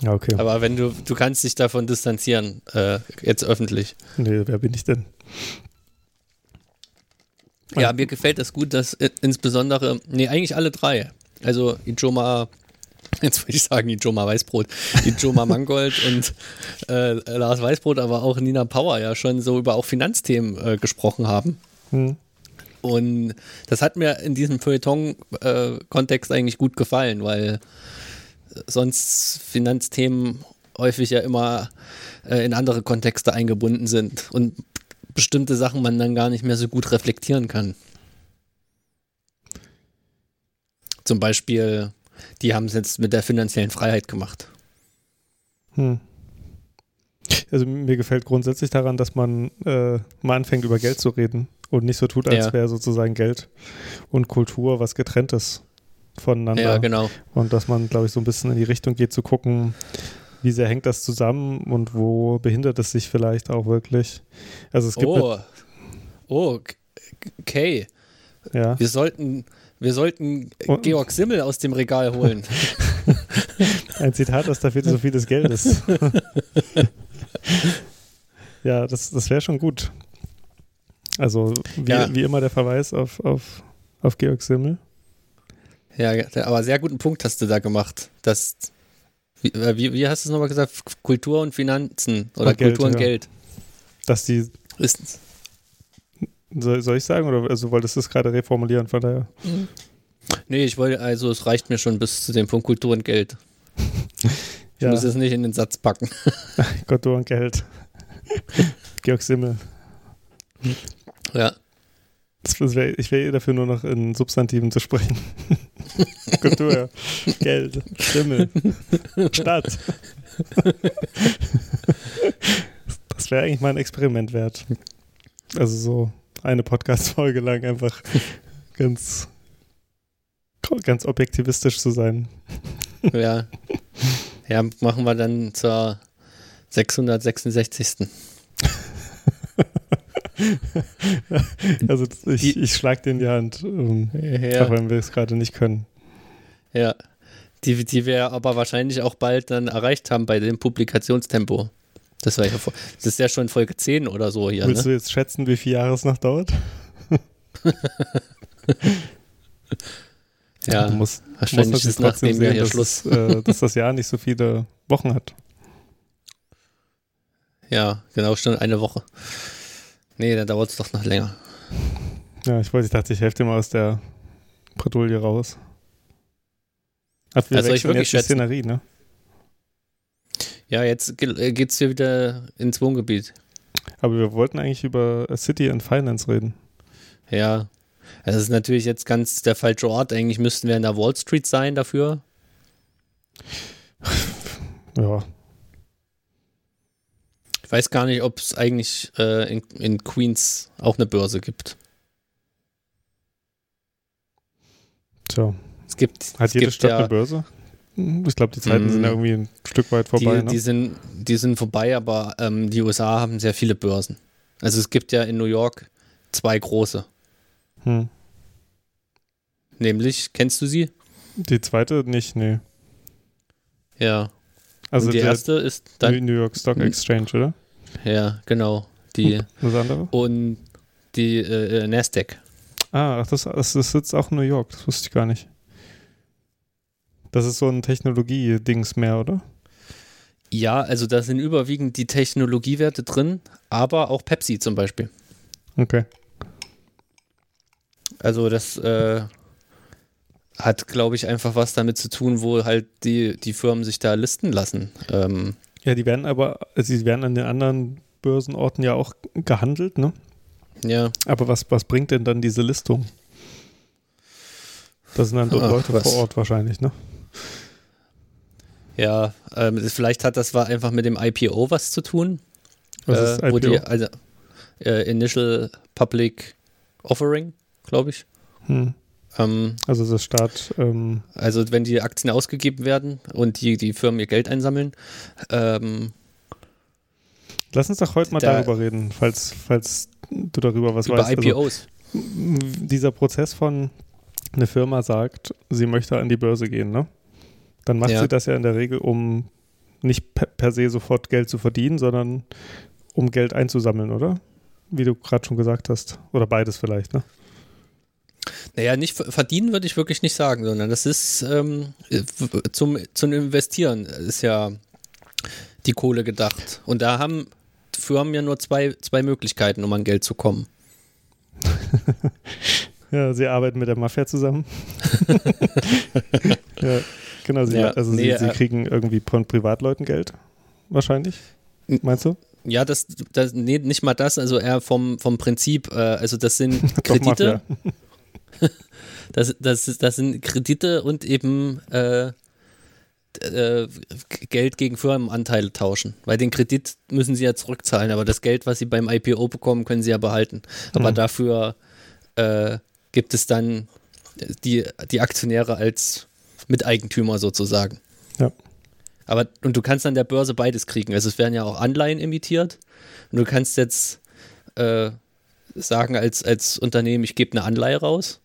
Ja, okay. Aber wenn du, du kannst dich davon distanzieren, äh, jetzt öffentlich. Nee, wer bin ich denn? Ja, mir gefällt das gut, dass insbesondere, nee, eigentlich alle drei. Also Ijoma, jetzt würde ich sagen Ijoma Weißbrot, Ijoma Mangold [laughs] und äh, Lars Weißbrot, aber auch Nina Power ja schon so über auch Finanzthemen äh, gesprochen haben. Hm. Und das hat mir in diesem Feuilleton-Kontext eigentlich gut gefallen, weil sonst Finanzthemen häufig ja immer äh, in andere Kontexte eingebunden sind und bestimmte Sachen man dann gar nicht mehr so gut reflektieren kann. Zum Beispiel, die haben es jetzt mit der finanziellen Freiheit gemacht. Hm. Also mir gefällt grundsätzlich daran, dass man äh, mal anfängt, über Geld zu reden und nicht so tut, als Ja. wäre sozusagen Geld und Kultur was getrenntes voneinander. Ja, genau. Und dass man, glaube ich, so ein bisschen in die Richtung geht, zu gucken, wie sehr hängt das zusammen und wo behindert es sich vielleicht auch wirklich. Also es gibt Oh, oh, okay. ja, Wir sollten, wir sollten Und- Georg Simmel aus dem Regal holen. [laughs] ein Zitat aus der Philosophie des Geldes. [laughs] ja, das, das wäre schon gut. Also wie, Ja. wie immer der Verweis auf, auf, auf Georg Simmel. Ja, aber sehr guten Punkt hast du da gemacht. Das, wie, äh, wie, wie hast du es nochmal gesagt? Kultur und Finanzen oder Und Geld, Kultur und ja. Geld. Dass die, Ist, soll, soll ich sagen, oder also wolltest du es gerade reformulieren, von daher. nee, ich wollte, also es reicht mir schon bis zu dem Punkt Kultur und Geld. [laughs] Ich Ja, muss es nicht in den Satz packen. [laughs] Kultur und Geld. [laughs] Georg Simmel. Ja. Wär, ich wäre eh dafür nur noch in Substantiven zu sprechen. Kultur, Geld, Stimme, Stadt. das wäre eigentlich mal ein Experiment wert. Also so eine Podcast-Folge lang einfach ganz, ganz objektivistisch zu sein. Ja. Ja, machen wir dann zur 666. [laughs] Also ich, ich schlag dir in die Hand, ähm, auch Ja, wenn wir es gerade nicht können. ja. Die, die wir aber wahrscheinlich auch bald dann erreicht haben bei dem Publikationstempo. Das war ja vor, das ist ja schon Folge 10 oder so hier. Willst Ne? du jetzt schätzen, wie viele Jahre es noch dauert? [laughs] Ja, Du musst, wahrscheinlich musst ist nachdem wir hier dass, Schluss. äh, [laughs] dass das Jahr nicht so viele Wochen hat. Ja, genau, schon eine Woche. Nee, dann dauert es doch noch länger. Ja, ich wollte, ich dachte, ich helfe dir mal aus der Bredouille raus. Ach, wir Also ich wirklich jetzt die schätzen. Szenerie, ne? Ja, jetzt äh, geht's hier wieder ins Wohngebiet. Aber wir wollten eigentlich über City and Finance reden. Ja. Das ist natürlich jetzt ganz der falsche Ort. Eigentlich müssten wir in der Wall Street sein dafür. [laughs] Ja, Ich weiß gar nicht, ob es eigentlich äh, in, in Queens auch eine Börse gibt. tja. Es gibt, Hat es jede gibt Stadt ja, eine Börse? Ich glaube, die Zeiten Mm. sind ja irgendwie ein Stück weit vorbei. die, ne? die, sind, die sind vorbei, aber ähm, die USA haben sehr viele Börsen. Also es gibt ja in New York zwei große. Hm. Nämlich, kennst du sie? Die zweite nicht, nee. Ja. Also und die erste ist dann. New York Stock Hm. Exchange, oder? Ja, genau. Die Das andere? und die äh, äh, Nasdaq. Ah, das, das sitzt auch in New York, das wusste ich gar nicht. Das ist so ein Technologie-Dings mehr, oder? Ja, also da sind überwiegend die Technologiewerte drin, aber auch Pepsi zum Beispiel. Okay. Also das äh, hat, glaube ich, einfach was damit zu tun, wo halt die, die Firmen sich da listen lassen. Ähm, Ja, die werden aber, also die werden an den anderen Börsenorten ja auch gehandelt, ne? ja, Aber was, was bringt denn dann diese Listung? Das sind dann dort Ach, Leute was? vor Ort wahrscheinlich, ne? Ja, ähm, vielleicht hat das war einfach mit dem IPO was zu tun. Was äh, ist IPO? Wo die, also, äh, Initial Public Offering, glaube ich. hm. Ähm, Also das Staat, ähm, also wenn die Aktien ausgegeben werden und die, die Firmen ihr Geld einsammeln, ähm, lass uns doch heute mal Da- darüber reden, falls, falls du darüber was über weißt. Also, IPOs. m- dieser Prozess von eine Firma sagt, sie möchte an die Börse gehen, ne? Dann macht Ja. sie das ja in der Regel, um nicht per, per se sofort Geld zu verdienen, sondern um Geld einzusammeln, oder? Wie du gerade schon gesagt hast. Oder beides vielleicht, ne? Naja, nicht ver- verdienen würde ich wirklich nicht sagen, sondern das ist ähm, zum, zum Investieren ist ja die Kohle gedacht. Und da haben Firmen ja nur zwei, zwei Möglichkeiten, um an Geld zu kommen. [laughs] Ja, sie arbeiten mit der Mafia zusammen. [laughs] [laughs] ja, genau. Sie, Ja, also nee, sie, sie äh, kriegen irgendwie von Privatleuten Geld, wahrscheinlich. Meinst du? Ja, das, das nee, nicht mal das, also eher vom, vom Prinzip, äh, also das sind [laughs] Kredite, [laughs] das, das, das sind Kredite und eben äh, äh, Geld gegen Firmenanteile tauschen. Weil den Kredit müssen sie ja zurückzahlen, aber das Geld, was sie beim IPO bekommen, können sie ja behalten. Aber Mhm. dafür äh, gibt es dann die, die Aktionäre als Miteigentümer sozusagen. Ja. Aber und du kannst an der Börse beides kriegen. Also es werden ja auch Anleihen emittiert. Und du kannst jetzt äh, sagen als, als Unternehmen, ich gebe eine Anleihe raus.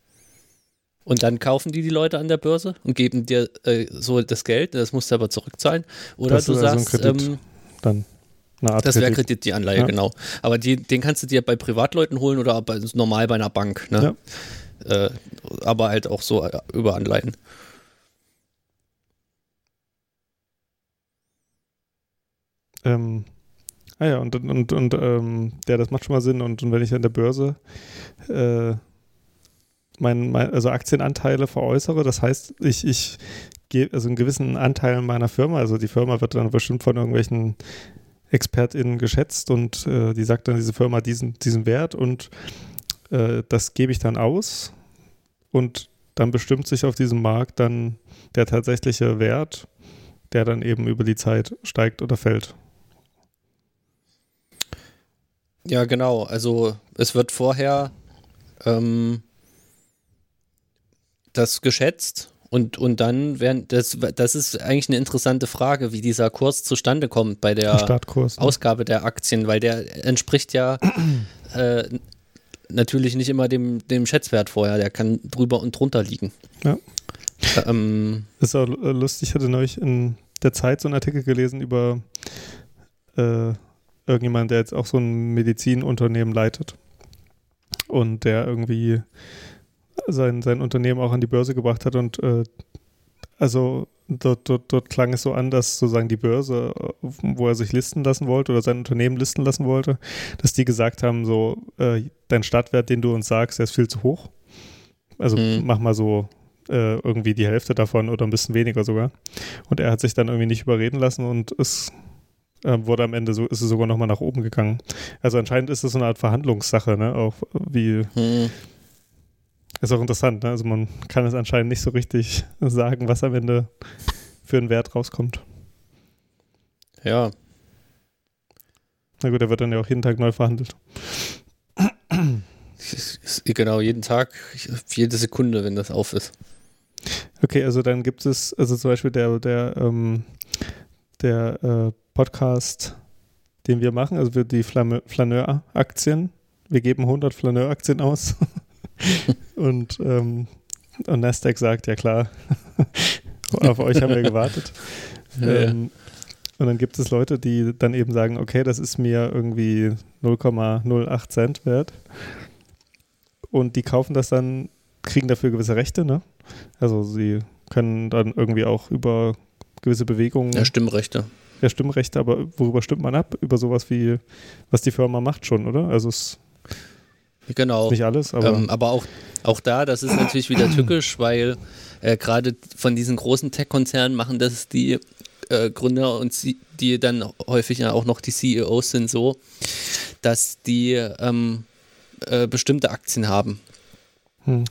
Und dann kaufen die die Leute an der Börse und geben dir äh, so das Geld. Das musst du aber zurückzahlen. Oder Das du ist also sagst, Kredit. ähm, Dann eine Art das wäre Kredit. Die Anleihe, Ja. genau. Aber die, den kannst du dir bei Privatleuten holen oder bei, normal bei einer Bank. Ne? Äh, aber halt auch so äh, über Anleihen. Ähm, ah ja, und, und, und ähm, ja, das macht schon mal Sinn. Und, und wenn ich an der Börse äh, mein, mein, also Aktienanteile veräußere, das heißt, ich, ich gebe also einen gewissen Anteil meiner Firma, also die Firma wird dann bestimmt von irgendwelchen ExpertInnen geschätzt und äh, die sagt dann, diese Firma diesen, diesen Wert und äh, das gebe ich dann aus und dann bestimmt sich auf diesem Markt dann der tatsächliche Wert, der dann eben über die Zeit steigt oder fällt. Ja, genau. Also es wird vorher ähm, das geschätzt und, und dann werden, das, das ist eigentlich eine interessante Frage, wie dieser Kurs zustande kommt bei der Startkurs. ne? Ausgabe der Aktien, weil der entspricht ja [clears throat] äh, natürlich nicht immer dem, dem Schätzwert vorher, der kann drüber und drunter liegen. Ja. Ähm, ist auch äh, lustig, ich hatte neulich in der Zeit so einen Artikel gelesen über äh, irgendjemand, der jetzt auch so ein Medizinunternehmen leitet und der irgendwie sein, sein Unternehmen auch an die Börse gebracht hat und äh, also dort, dort, dort klang es so an, dass sozusagen die Börse, äh, wo er sich listen lassen wollte oder sein Unternehmen listen lassen wollte, dass die gesagt haben, so, äh, dein Startwert, den du uns sagst, der ist viel zu hoch. Also Mhm. mach mal so äh, irgendwie die Hälfte davon oder ein bisschen weniger sogar. Und er hat sich dann irgendwie nicht überreden lassen und es äh, wurde am Ende so, ist es sogar nochmal nach oben gegangen. Also anscheinend ist es so eine Art Verhandlungssache, ne? Auch wie, hm, ist auch interessant, ne? Also man kann es anscheinend nicht so richtig sagen, was am Ende für einen Wert rauskommt. ja, Na gut, der wird dann ja auch jeden Tag neu verhandelt. genau, jeden Tag, jede Sekunde, wenn das auf ist. Okay, also dann gibt es, also zum Beispiel der, der, ähm, der äh, Podcast, den wir machen, also wir die Flaneur-Aktien, wir geben 100 Flaneur-Aktien aus. [laughs] und, ähm, und Nasdaq sagt, ja klar, [laughs] auf euch haben wir gewartet. Ja, ja. Ähm, und dann gibt es Leute, die dann eben sagen, okay, das ist mir irgendwie 0,08 Cent wert. Und die kaufen das dann, kriegen dafür gewisse Rechte, ne? Also sie können dann irgendwie auch über gewisse Bewegungen, Ja, Stimmrechte. ja, Stimmrechte, aber worüber stimmt man ab? Über sowas wie, was die Firma macht schon, oder? Also es Genau. ist nicht alles, aber ähm, aber auch, auch da, das ist natürlich wieder tückisch, weil äh, gerade von diesen großen Tech-Konzernen machen das die äh, Gründer und sie, die dann häufig auch noch die CEOs sind so, dass die ähm, äh, bestimmte Aktien haben. Hm.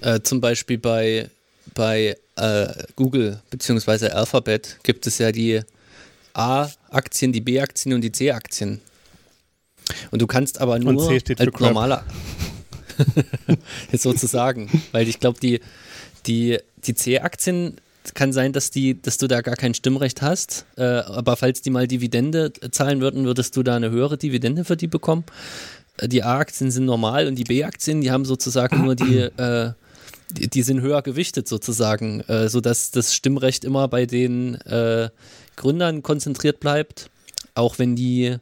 Äh, zum Beispiel bei, bei äh, Google bzw. Alphabet gibt es ja die A-Aktien, die B-Aktien und die C-Aktien. Und du kannst aber nur als normaler [laughs] [laughs] sozusagen, weil ich glaube, die, die, die C-Aktien kann sein, dass die, dass du da gar kein Stimmrecht hast, äh, aber falls die mal Dividende zahlen würden, würdest du da eine höhere Dividende für die bekommen. Äh, Die A-Aktien sind normal und die B-Aktien, die haben sozusagen nur die, äh, die, die sind höher gewichtet sozusagen, äh, sodass das Stimmrecht immer bei den äh, Gründern konzentriert bleibt, auch wenn die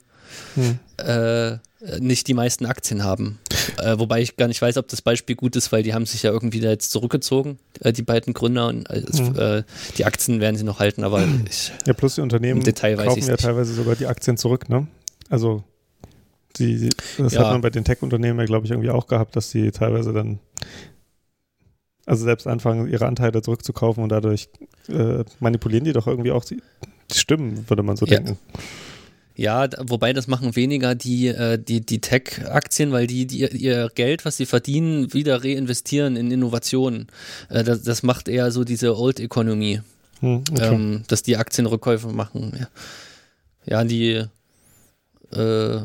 Hm. äh, nicht die meisten Aktien haben. Äh, wobei ich gar nicht weiß, ob das Beispiel gut ist, weil die haben sich ja irgendwie da jetzt zurückgezogen, äh, die beiden Gründer, und äh, Mhm. äh, die Aktien werden sie noch halten, aber ich, ja, plus die Unternehmen kaufen ja nicht. teilweise sogar die Aktien zurück, ne? Also die, das Ja. hat man bei den Tech-Unternehmen ja, glaube ich, irgendwie auch gehabt, dass die teilweise dann also selbst anfangen, ihre Anteile zurückzukaufen und dadurch äh, manipulieren die doch irgendwie auch die, die Stimmen, würde man so Ja. denken. ja, wobei das machen weniger die, äh, die, die Tech-Aktien, weil die, die ihr Geld, was sie verdienen, wieder reinvestieren in Innovationen. Äh, das, das macht eher so diese Old Economy. Hm, okay. ähm, dass die Aktienrückkäufe machen. Ja, ja die, äh,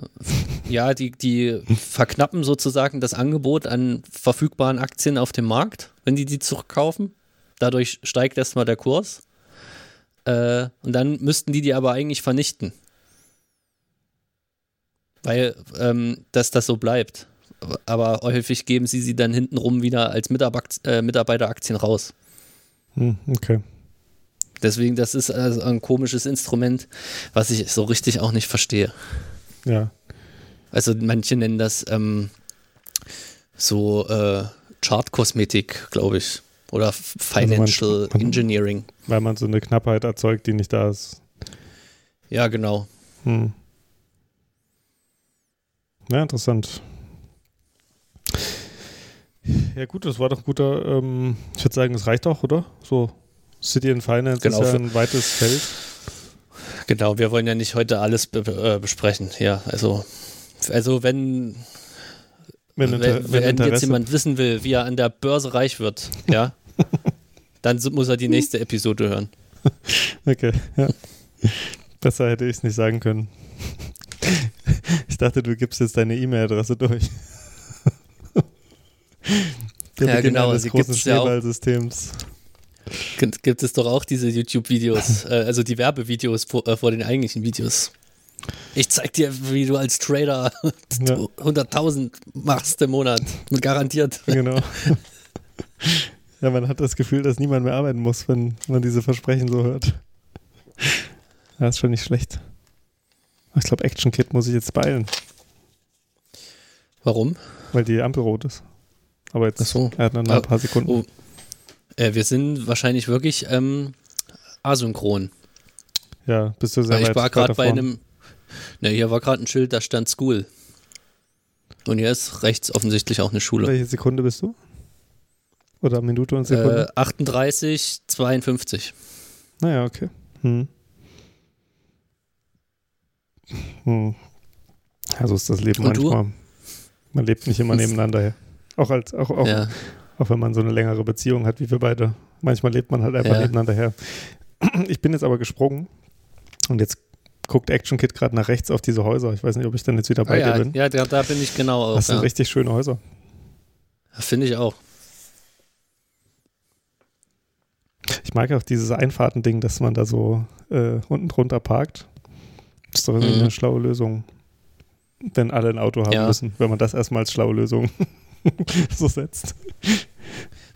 ja, die, die verknappen sozusagen das Angebot an verfügbaren Aktien auf dem Markt, wenn die die zurückkaufen. Dadurch steigt erstmal der Kurs. Äh, und dann müssten die die aber eigentlich vernichten. Weil ähm, dass das so bleibt. Aber häufig geben sie sie dann hintenrum wieder als Mitarbeiter, äh, Mitarbeiteraktien raus. Hm, okay. Deswegen, das ist also ein komisches Instrument, was ich so richtig auch nicht verstehe. Ja. Also manche nennen das ähm, so äh, Chart-Kosmetik, glaube ich. Oder Financial Also man- man- Engineering. Weil man so eine Knappheit erzeugt, die nicht da ist. Ja, genau. Hm. Ja, interessant. Ja, gut, das war doch ein guter. Ähm, ich würde sagen, es reicht auch, oder? So, City and Finance Genau, ist ja ein weites Feld. Genau, wir wollen ja nicht heute alles be äh, besprechen. Ja, also, also wenn, Wenn, wenn, Inter wenn, wenn jetzt jemand wissen will, wie er an der Börse reich wird, ja, [laughs] dann muss er die nächste Episode hören. [laughs] Okay, ja. Besser hätte ich es nicht sagen können. [laughs] Ich dachte, du gibst jetzt deine E-Mail-Adresse durch. Der Ja, Beginn genau, eines großen gibt's ja auch. Schneeballsystems. Gibt, gibt es doch auch diese YouTube-Videos, äh, also die Werbevideos vor, äh, vor den eigentlichen Videos. Ich zeig dir, wie du als Trader [laughs] Ja. 100.000 machst im Monat. Garantiert. Genau. [laughs] Ja, man hat das Gefühl, dass niemand mehr arbeiten muss, wenn man diese Versprechen so hört. Ja, ist schon nicht schlecht. Ich glaube, Action Kit muss ich jetzt beeilen, Warum? weil die Ampel rot ist. Aber jetzt Ach so. er hat noch Ah, ein paar Sekunden. oh. Äh, wir sind wahrscheinlich wirklich ähm, asynchron. Ja, bist du sehr Weil ich weit war gerade bei einem. Ne, hier war gerade ein Schild, da stand School. Und hier ist rechts offensichtlich auch eine Schule. Welche Sekunde bist du? Oder Minute und Sekunde? Äh, 38, 52. Naja, okay. Hm. Hm. Ja, so ist das Leben Und du? manchmal. Man lebt nicht immer nebeneinander her. Auch, als, auch, auch, Ja. auch wenn man so eine längere Beziehung hat wie wir beide. Manchmal lebt man halt einfach Ja. nebeneinander her. Ich bin jetzt aber gesprungen und jetzt guckt Action Kid gerade nach rechts auf diese Häuser. Ich weiß nicht, ob ich dann jetzt wieder Ah, bei ja, dir bin. ja da, da bin ich genau auch. Das sind Ja. richtig schöne Häuser. Finde ich auch. Ich mag auch dieses Einfahrtending, dass man da so äh, unten drunter parkt. Das ist doch irgendwie Mhm. eine schlaue Lösung. wenn alle ein Auto haben Ja. müssen, wenn man das erstmal als schlaue Lösung [laughs] so setzt.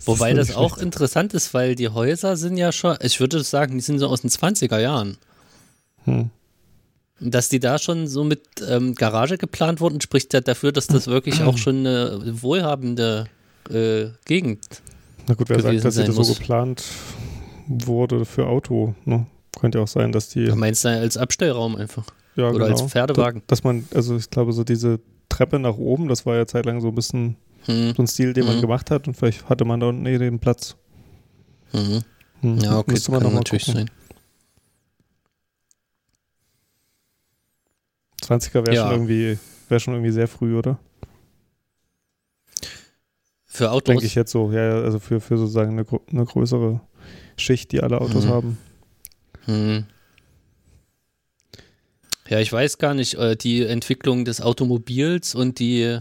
Wobei ist das auch schlecht. interessant ist, weil die Häuser sind ja schon, ich würde sagen, die sind so aus den 20er Jahren. Hm. Dass die da schon so mit ähm, Garage geplant wurden, spricht ja dafür, dass das wirklich auch schon eine wohlhabende äh, Gegend. Na gut, wer sagt, dass sie das so geplant wurde für Auto? Ne? Könnte ja auch sein, dass die. Du meinst als Abstellraum einfach. ja, oder als genau. Pferdewagen. Da- Dass man, also ich glaube, so diese Treppe nach oben, das war ja zeitlang so ein bisschen Hm. so ein Stil, den man Mhm. gemacht hat und vielleicht hatte man da unten eh den Platz. Hm. Ja, okay, das man kann natürlich gucken. sein. 20er wäre Ja. schon irgendwie wäre schon irgendwie sehr früh, oder? Für Autos. Denke ich jetzt so. Ja, also für, für sozusagen eine, eine größere Schicht, die alle Autos Mhm. haben. Hm. Ja, ich weiß gar nicht, äh, die Entwicklung des Automobils und die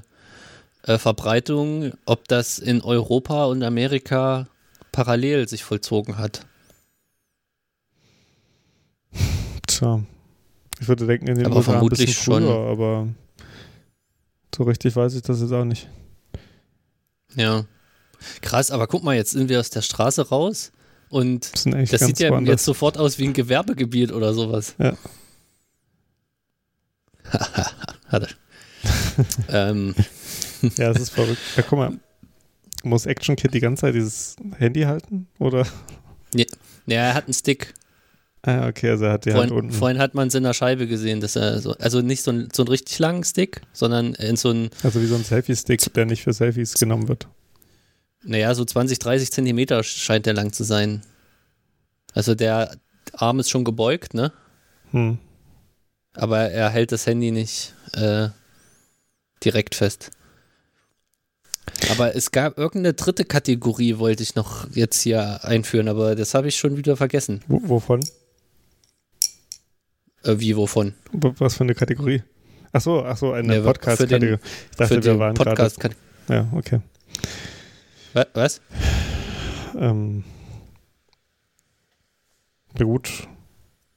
äh, Verbreitung, ob das in Europa und Amerika parallel sich vollzogen hat. Tja. Ich würde denken, in den Aber USA ein vermutlich bisschen früher, schon. aber so richtig weiß ich das jetzt auch nicht. Ja. Krass, aber guck mal, jetzt sind wir aus der Straße raus und Das das sieht ja woanders. jetzt sofort aus wie ein Gewerbegebiet oder sowas. Ja. [laughs] Hatte. [laughs] ähm, Ja, es ist verrückt. Ja, guck mal. Muss Action Kid die ganze Zeit dieses Handy halten? Oder? ja, er hat einen Stick. Ah, okay, also er hat die Hand Vorhin, unten. vorhin hat man es in der Scheibe gesehen, dass er so, also nicht so, ein, so einen richtig langen Stick, sondern in so einen, Also wie so ein Selfie-Stick, der nicht für Selfies genommen wird. naja, so 20, 30 Zentimeter scheint der lang zu sein. Also der Arm ist schon gebeugt, ne? Hm. Aber er hält das Handy nicht äh, direkt fest. Aber es gab irgendeine dritte Kategorie, wollte ich noch jetzt hier einführen, aber das habe ich schon wieder vergessen. Wo, wovon? Äh, wie, wovon? Was für eine Kategorie? Ach so, ach so, eine Ja, Podcast-Kategorie. Ich dachte, Für wir waren gerade. Podcast. Kann, Ja, okay. Wa- was? Ähm, ja gut.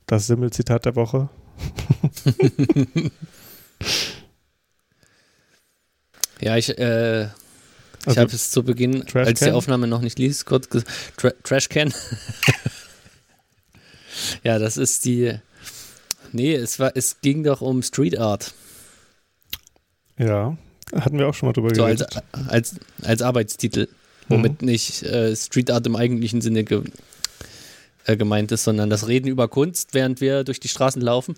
Das Simmel-Zitat der Woche. [laughs] Ja, ich, äh, ich Also, habe es zu Beginn, Trash als die Can? Aufnahme noch nicht ließ, kurz ges- Tra Trashcan. [laughs] ja, das ist die. Nee, es war, es ging doch um Street Art. Ja, hatten wir auch schon mal drüber So als, geredet. als, als Arbeitstitel. Womit nicht äh, Street Art im eigentlichen Sinne ge äh, gemeint ist, sondern das Reden über Kunst, während wir durch die Straßen laufen.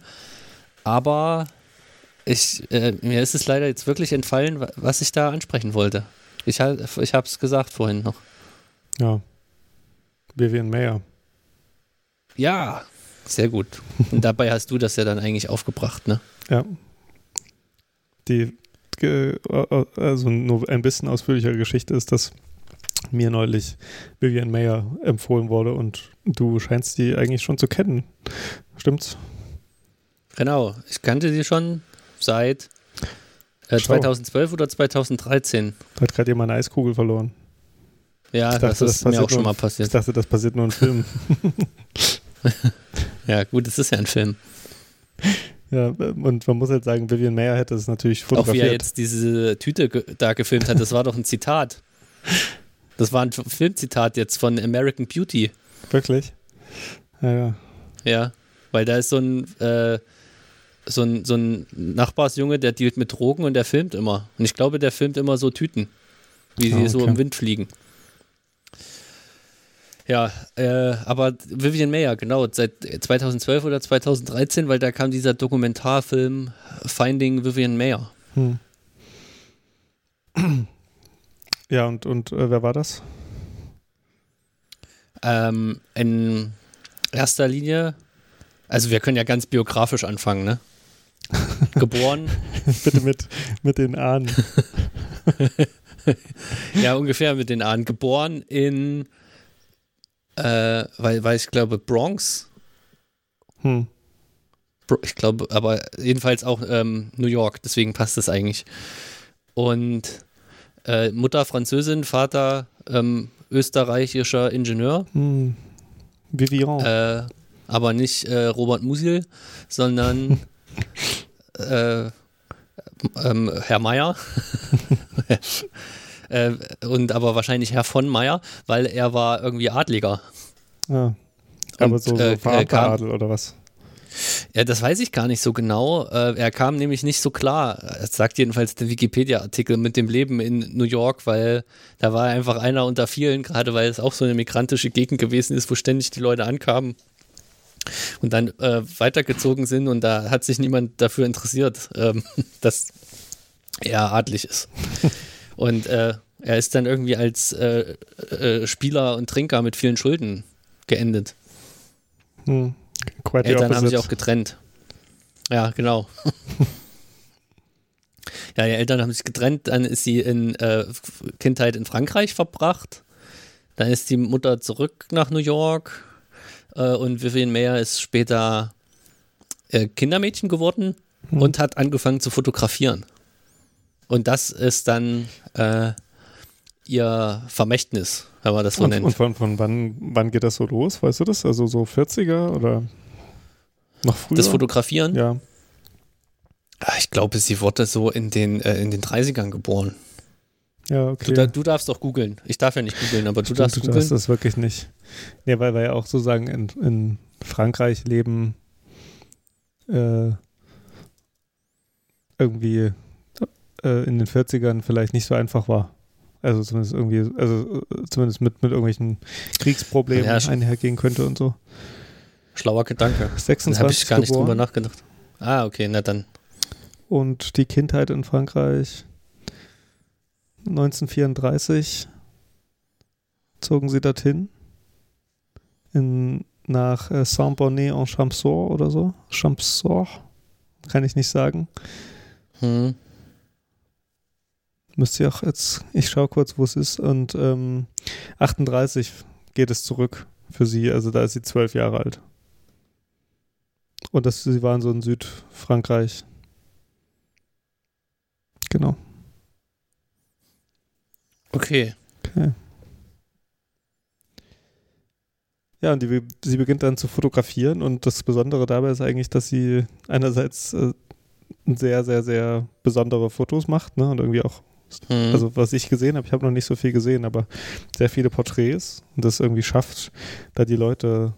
Aber ich, äh, mir ist es leider jetzt wirklich entfallen, wa- was ich da ansprechen wollte. Ich, ich habe es gesagt vorhin noch. ja. Vivian Mayer. Ja, sehr gut. Und dabei hast du das ja dann eigentlich aufgebracht, ne? Ja. Die, ge- äh, also nur ein bisschen ausführlichere Geschichte ist, dass mir neulich Vivian Mayer empfohlen wurde und du scheinst die eigentlich schon zu kennen. Stimmt's? Genau, ich kannte sie schon seit äh, Schau. 2012 oder 2013. Da hat gerade jemand eine Eiskugel verloren. Ja, Ich dachte, das das ist mir passiert auch schon mal Ich passiert. dachte, das passiert nur in Filmen. [laughs] [laughs] Ja, gut, es ist ja ein Film. ja, und man muss halt sagen, Vivian Mayer hätte es natürlich Auch wie er fotografiert. jetzt diese Tüte ge da gefilmt hat, das war doch ein Zitat. Das war ein Filmzitat jetzt von American Beauty. Wirklich? Ja, ja. Ja, weil da ist so ein, äh, so ein, so ein Nachbarsjunge, der dealt mit Drogen und der filmt immer. Und ich glaube, der filmt immer so Tüten, wie sie Ah, so okay. im Wind fliegen. Ja, äh, aber Vivian Mayer, genau, seit 2012 oder 2013, weil da kam dieser Dokumentarfilm Finding Vivian Mayer. Hm. Ja, und, und äh, wer war das? Ähm, in erster Linie, also wir können ja ganz biografisch anfangen, ne? [laughs] Geboren, Bitte mit, mit den Ahnen. [laughs] ja ungefähr mit den Ahnen, geboren in, äh, weil, weil ich glaube Bronx, Hm. Ich glaube, aber jedenfalls auch ähm, New York, deswegen passt es eigentlich. Und äh, Mutter Französin, Vater ähm, österreichischer Ingenieur, Hm. Vivian. äh, aber nicht äh, Robert Musil, sondern [laughs] äh, ähm, Herr Meier. [laughs] [laughs] äh, und aber wahrscheinlich Herr von Meier, weil er war irgendwie Adliger. Ja. Aber Und, so, so äh, Verarbeiteradel oder was? Ja, das weiß ich gar nicht so genau. Äh, er kam nämlich nicht so klar. Das sagt jedenfalls der Wikipedia-Artikel mit dem Leben in New York, weil da war er einfach einer unter vielen, gerade weil es auch so eine migrantische Gegend gewesen ist, wo ständig die Leute ankamen und dann äh, weitergezogen sind und da hat sich niemand dafür interessiert, ähm, [laughs] dass er adlig ist. [laughs] und äh, er ist dann irgendwie als äh, äh, Spieler und Trinker mit vielen Schulden geendet. Hm. Quite Eltern haben sich auch getrennt. Ja, genau. [laughs] ja, die Eltern haben sich getrennt, dann ist sie in äh, Kindheit in Frankreich verbracht. Dann ist die Mutter zurück nach New York äh, und Vivian Mayer ist später äh, Kindermädchen geworden Hm. und hat angefangen zu fotografieren. Und das ist dann äh, ihr Vermächtnis, wenn man das so Und, nennt. und von, von wann, wann geht das so los? Weißt du das? Also so 40er oder noch früher? das Fotografieren? Ja. Ah, Ich glaube, sie wurde so in den, äh, in den 30ern geboren. Ja, okay. Du, du darfst doch googeln. Ich darf ja nicht googeln, aber du Stimmt, darfst du googeln. darfst das wirklich nicht. Nee, weil wir ja auch sozusagen in, in Frankreich leben, äh, irgendwie äh, in den 40ern vielleicht nicht so einfach war. Also zumindest irgendwie, also äh, zumindest mit, mit irgendwelchen Kriegsproblemen Ja, einhergehen könnte und so. Schlauer Gedanke. Da 26 habe ich gar nicht geboren drüber nachgedacht. Ah, okay, na dann. und die Kindheit in Frankreich 1934 zogen sie dorthin in, nach äh, Saint-Bonnet-en-Champsaur oder so. Champsaur, kann ich nicht sagen. Hm. Müsste ich auch jetzt, ich schaue kurz, wo es ist. Und ähm, 38 geht es zurück für sie, also da ist sie zwölf Jahre alt. Und das, sie waren so in Südfrankreich. Genau. Okay. Okay. Ja, und die, sie beginnt dann zu fotografieren und das Besondere dabei ist eigentlich, dass sie einerseits äh, sehr, sehr, sehr besondere Fotos macht, ne? Und irgendwie auch, Hm. also was ich gesehen habe, ich habe noch nicht so viel gesehen, aber sehr viele Porträts und das irgendwie schafft, da die Leute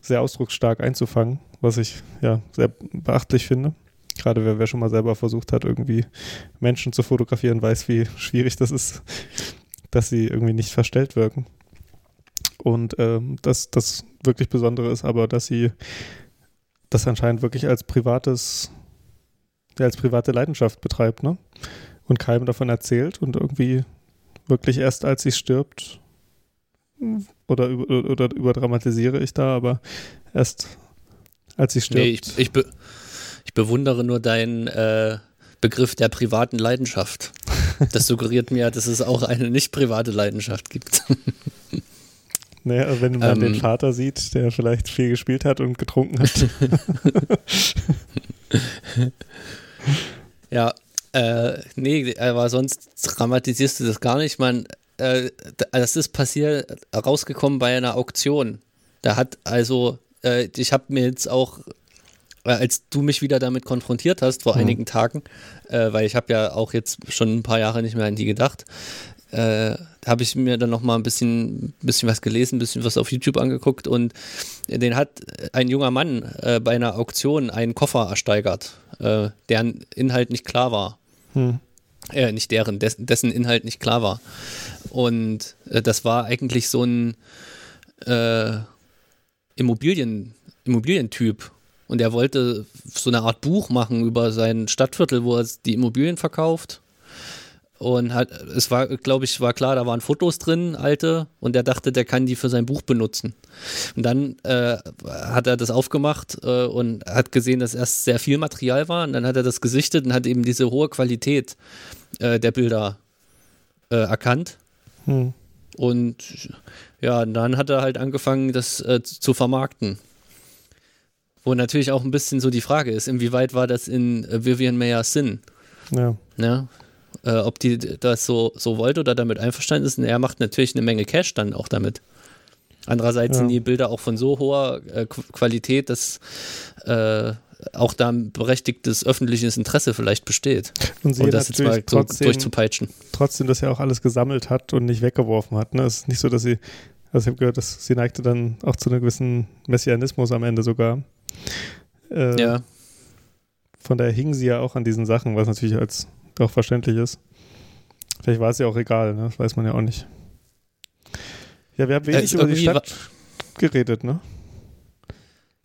sehr ausdrucksstark einzufangen, was ich ja sehr beachtlich finde. Gerade wer, wer schon mal selber versucht hat, irgendwie Menschen zu fotografieren, weiß, wie schwierig das ist, dass sie irgendwie nicht verstellt wirken. Und ähm, dass das wirklich Besondere ist, aber dass sie das anscheinend wirklich als privates, als private Leidenschaft betreibt, ne? Und keinem davon erzählt und irgendwie wirklich erst als sie stirbt, oder, über, oder überdramatisiere ich da, aber erst als sie stirbt. Nee, ich, ich, be ich bewundere nur deinen äh, Begriff der privaten Leidenschaft. Das suggeriert mir, dass es auch eine nicht private Leidenschaft gibt. [laughs] Naja, wenn man Ähm. den Vater sieht, der vielleicht viel gespielt hat und getrunken hat. [laughs] Ja, äh, nee, aber sonst dramatisierst du das gar nicht. Man, äh, das ist passiert, rausgekommen bei einer Auktion. Da hat also, äh, ich habe mir jetzt auch, äh, als du mich wieder damit konfrontiert hast vor Mhm. einigen Tagen, äh, weil ich habe ja auch jetzt schon ein paar Jahre nicht mehr an die gedacht, äh, habe ich mir dann noch mal ein bisschen, bisschen was gelesen, ein bisschen was auf YouTube angeguckt und den hat ein junger Mann äh, bei einer Auktion einen Koffer ersteigert, äh, deren Inhalt nicht klar war. Hm. Äh, nicht deren, dessen, dessen Inhalt nicht klar war. Und äh, das war eigentlich so ein äh, Immobilien, Immobilientyp. Und er wollte so eine Art Buch machen über sein Stadtviertel, wo er die Immobilien verkauft. Und hat, es war, glaube ich, war klar, da waren Fotos drin, alte, und er dachte, der kann die für sein Buch benutzen. Und dann äh, hat er das aufgemacht äh, und hat gesehen, dass erst sehr viel Material war. Und dann hat er das gesichtet und hat eben diese hohe Qualität äh, der Bilder äh, erkannt. Hm. Und ja, dann hat er halt angefangen, das äh, zu vermarkten. Wo natürlich auch ein bisschen so die Frage ist, inwieweit war das in Vivian Mayers Sinn? Ja. Ne? Äh, ob die das so, so wollte oder damit einverstanden ist. Und er macht natürlich eine Menge Cash dann auch damit. Andererseits Ja. sind die Bilder auch von so hoher äh, Qu- Qualität, dass äh, auch da ein berechtigtes öffentliches Interesse vielleicht besteht. Und sie Und das jetzt mal so trotzdem, durchzupeitschen. trotzdem das ja auch alles gesammelt hat und nicht weggeworfen hat. Ne? Es ist nicht so, dass sie, also ich habe gehört, dass sie neigte dann auch zu einem gewissen Messianismus am Ende sogar. Äh, Ja, Von daher hing sie ja auch an diesen Sachen, was natürlich als auch verständlich ist. Vielleicht war es ja auch egal, ne? das weiß man ja auch nicht. Ja, wir haben Äh, wenig ist über die Stadt geredet, ne?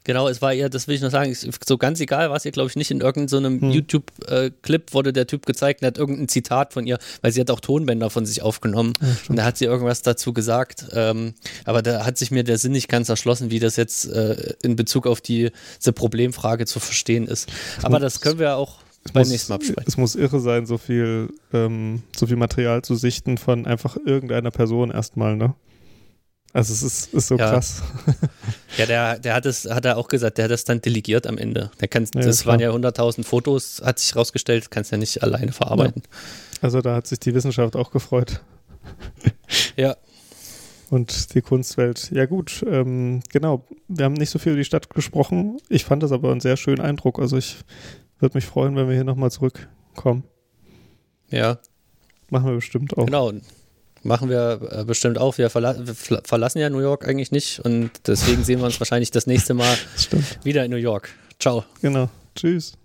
genau, es war ihr, das will ich noch sagen, so ganz egal war es ihr, glaube ich, nicht. In irgendeinem Hm. YouTube-Clip wurde der Typ gezeigt und hat irgendein Zitat von ihr, weil sie hat auch Tonbänder von sich aufgenommen. Und da hat sie irgendwas dazu gesagt. Ähm, aber da hat sich mir der Sinn nicht ganz erschlossen, wie das jetzt äh, in Bezug auf die, diese Problemfrage zu verstehen ist. Aber das können wir auch beim muss, nächsten Mal besprechen. Es muss irre sein, so viel, ähm, so viel Material zu sichten von einfach irgendeiner Person erstmal, ne? Also es ist, ist so Ja. krass. Ja, der, der hat es, hat er auch gesagt, der hat das dann delegiert am Ende. Der kann, Ja, das klar. waren ja 100.000 Fotos, hat sich rausgestellt, kannst ja nicht alleine verarbeiten. Also da hat sich die Wissenschaft auch gefreut. [laughs] Ja. Und die Kunstwelt. Ja gut, ähm, genau. Wir haben nicht so viel über die Stadt gesprochen. Ich fand das aber einen sehr schönen Eindruck. Also ich würde mich freuen, wenn wir hier nochmal zurückkommen. Ja, Machen wir bestimmt auch. genau. Machen wir äh, bestimmt auch. Wir, verla wir verla- verlassen ja New York eigentlich nicht und deswegen sehen wir uns wahrscheinlich das nächste Mal [laughs] wieder in New York. Ciao. Genau. Tschüss.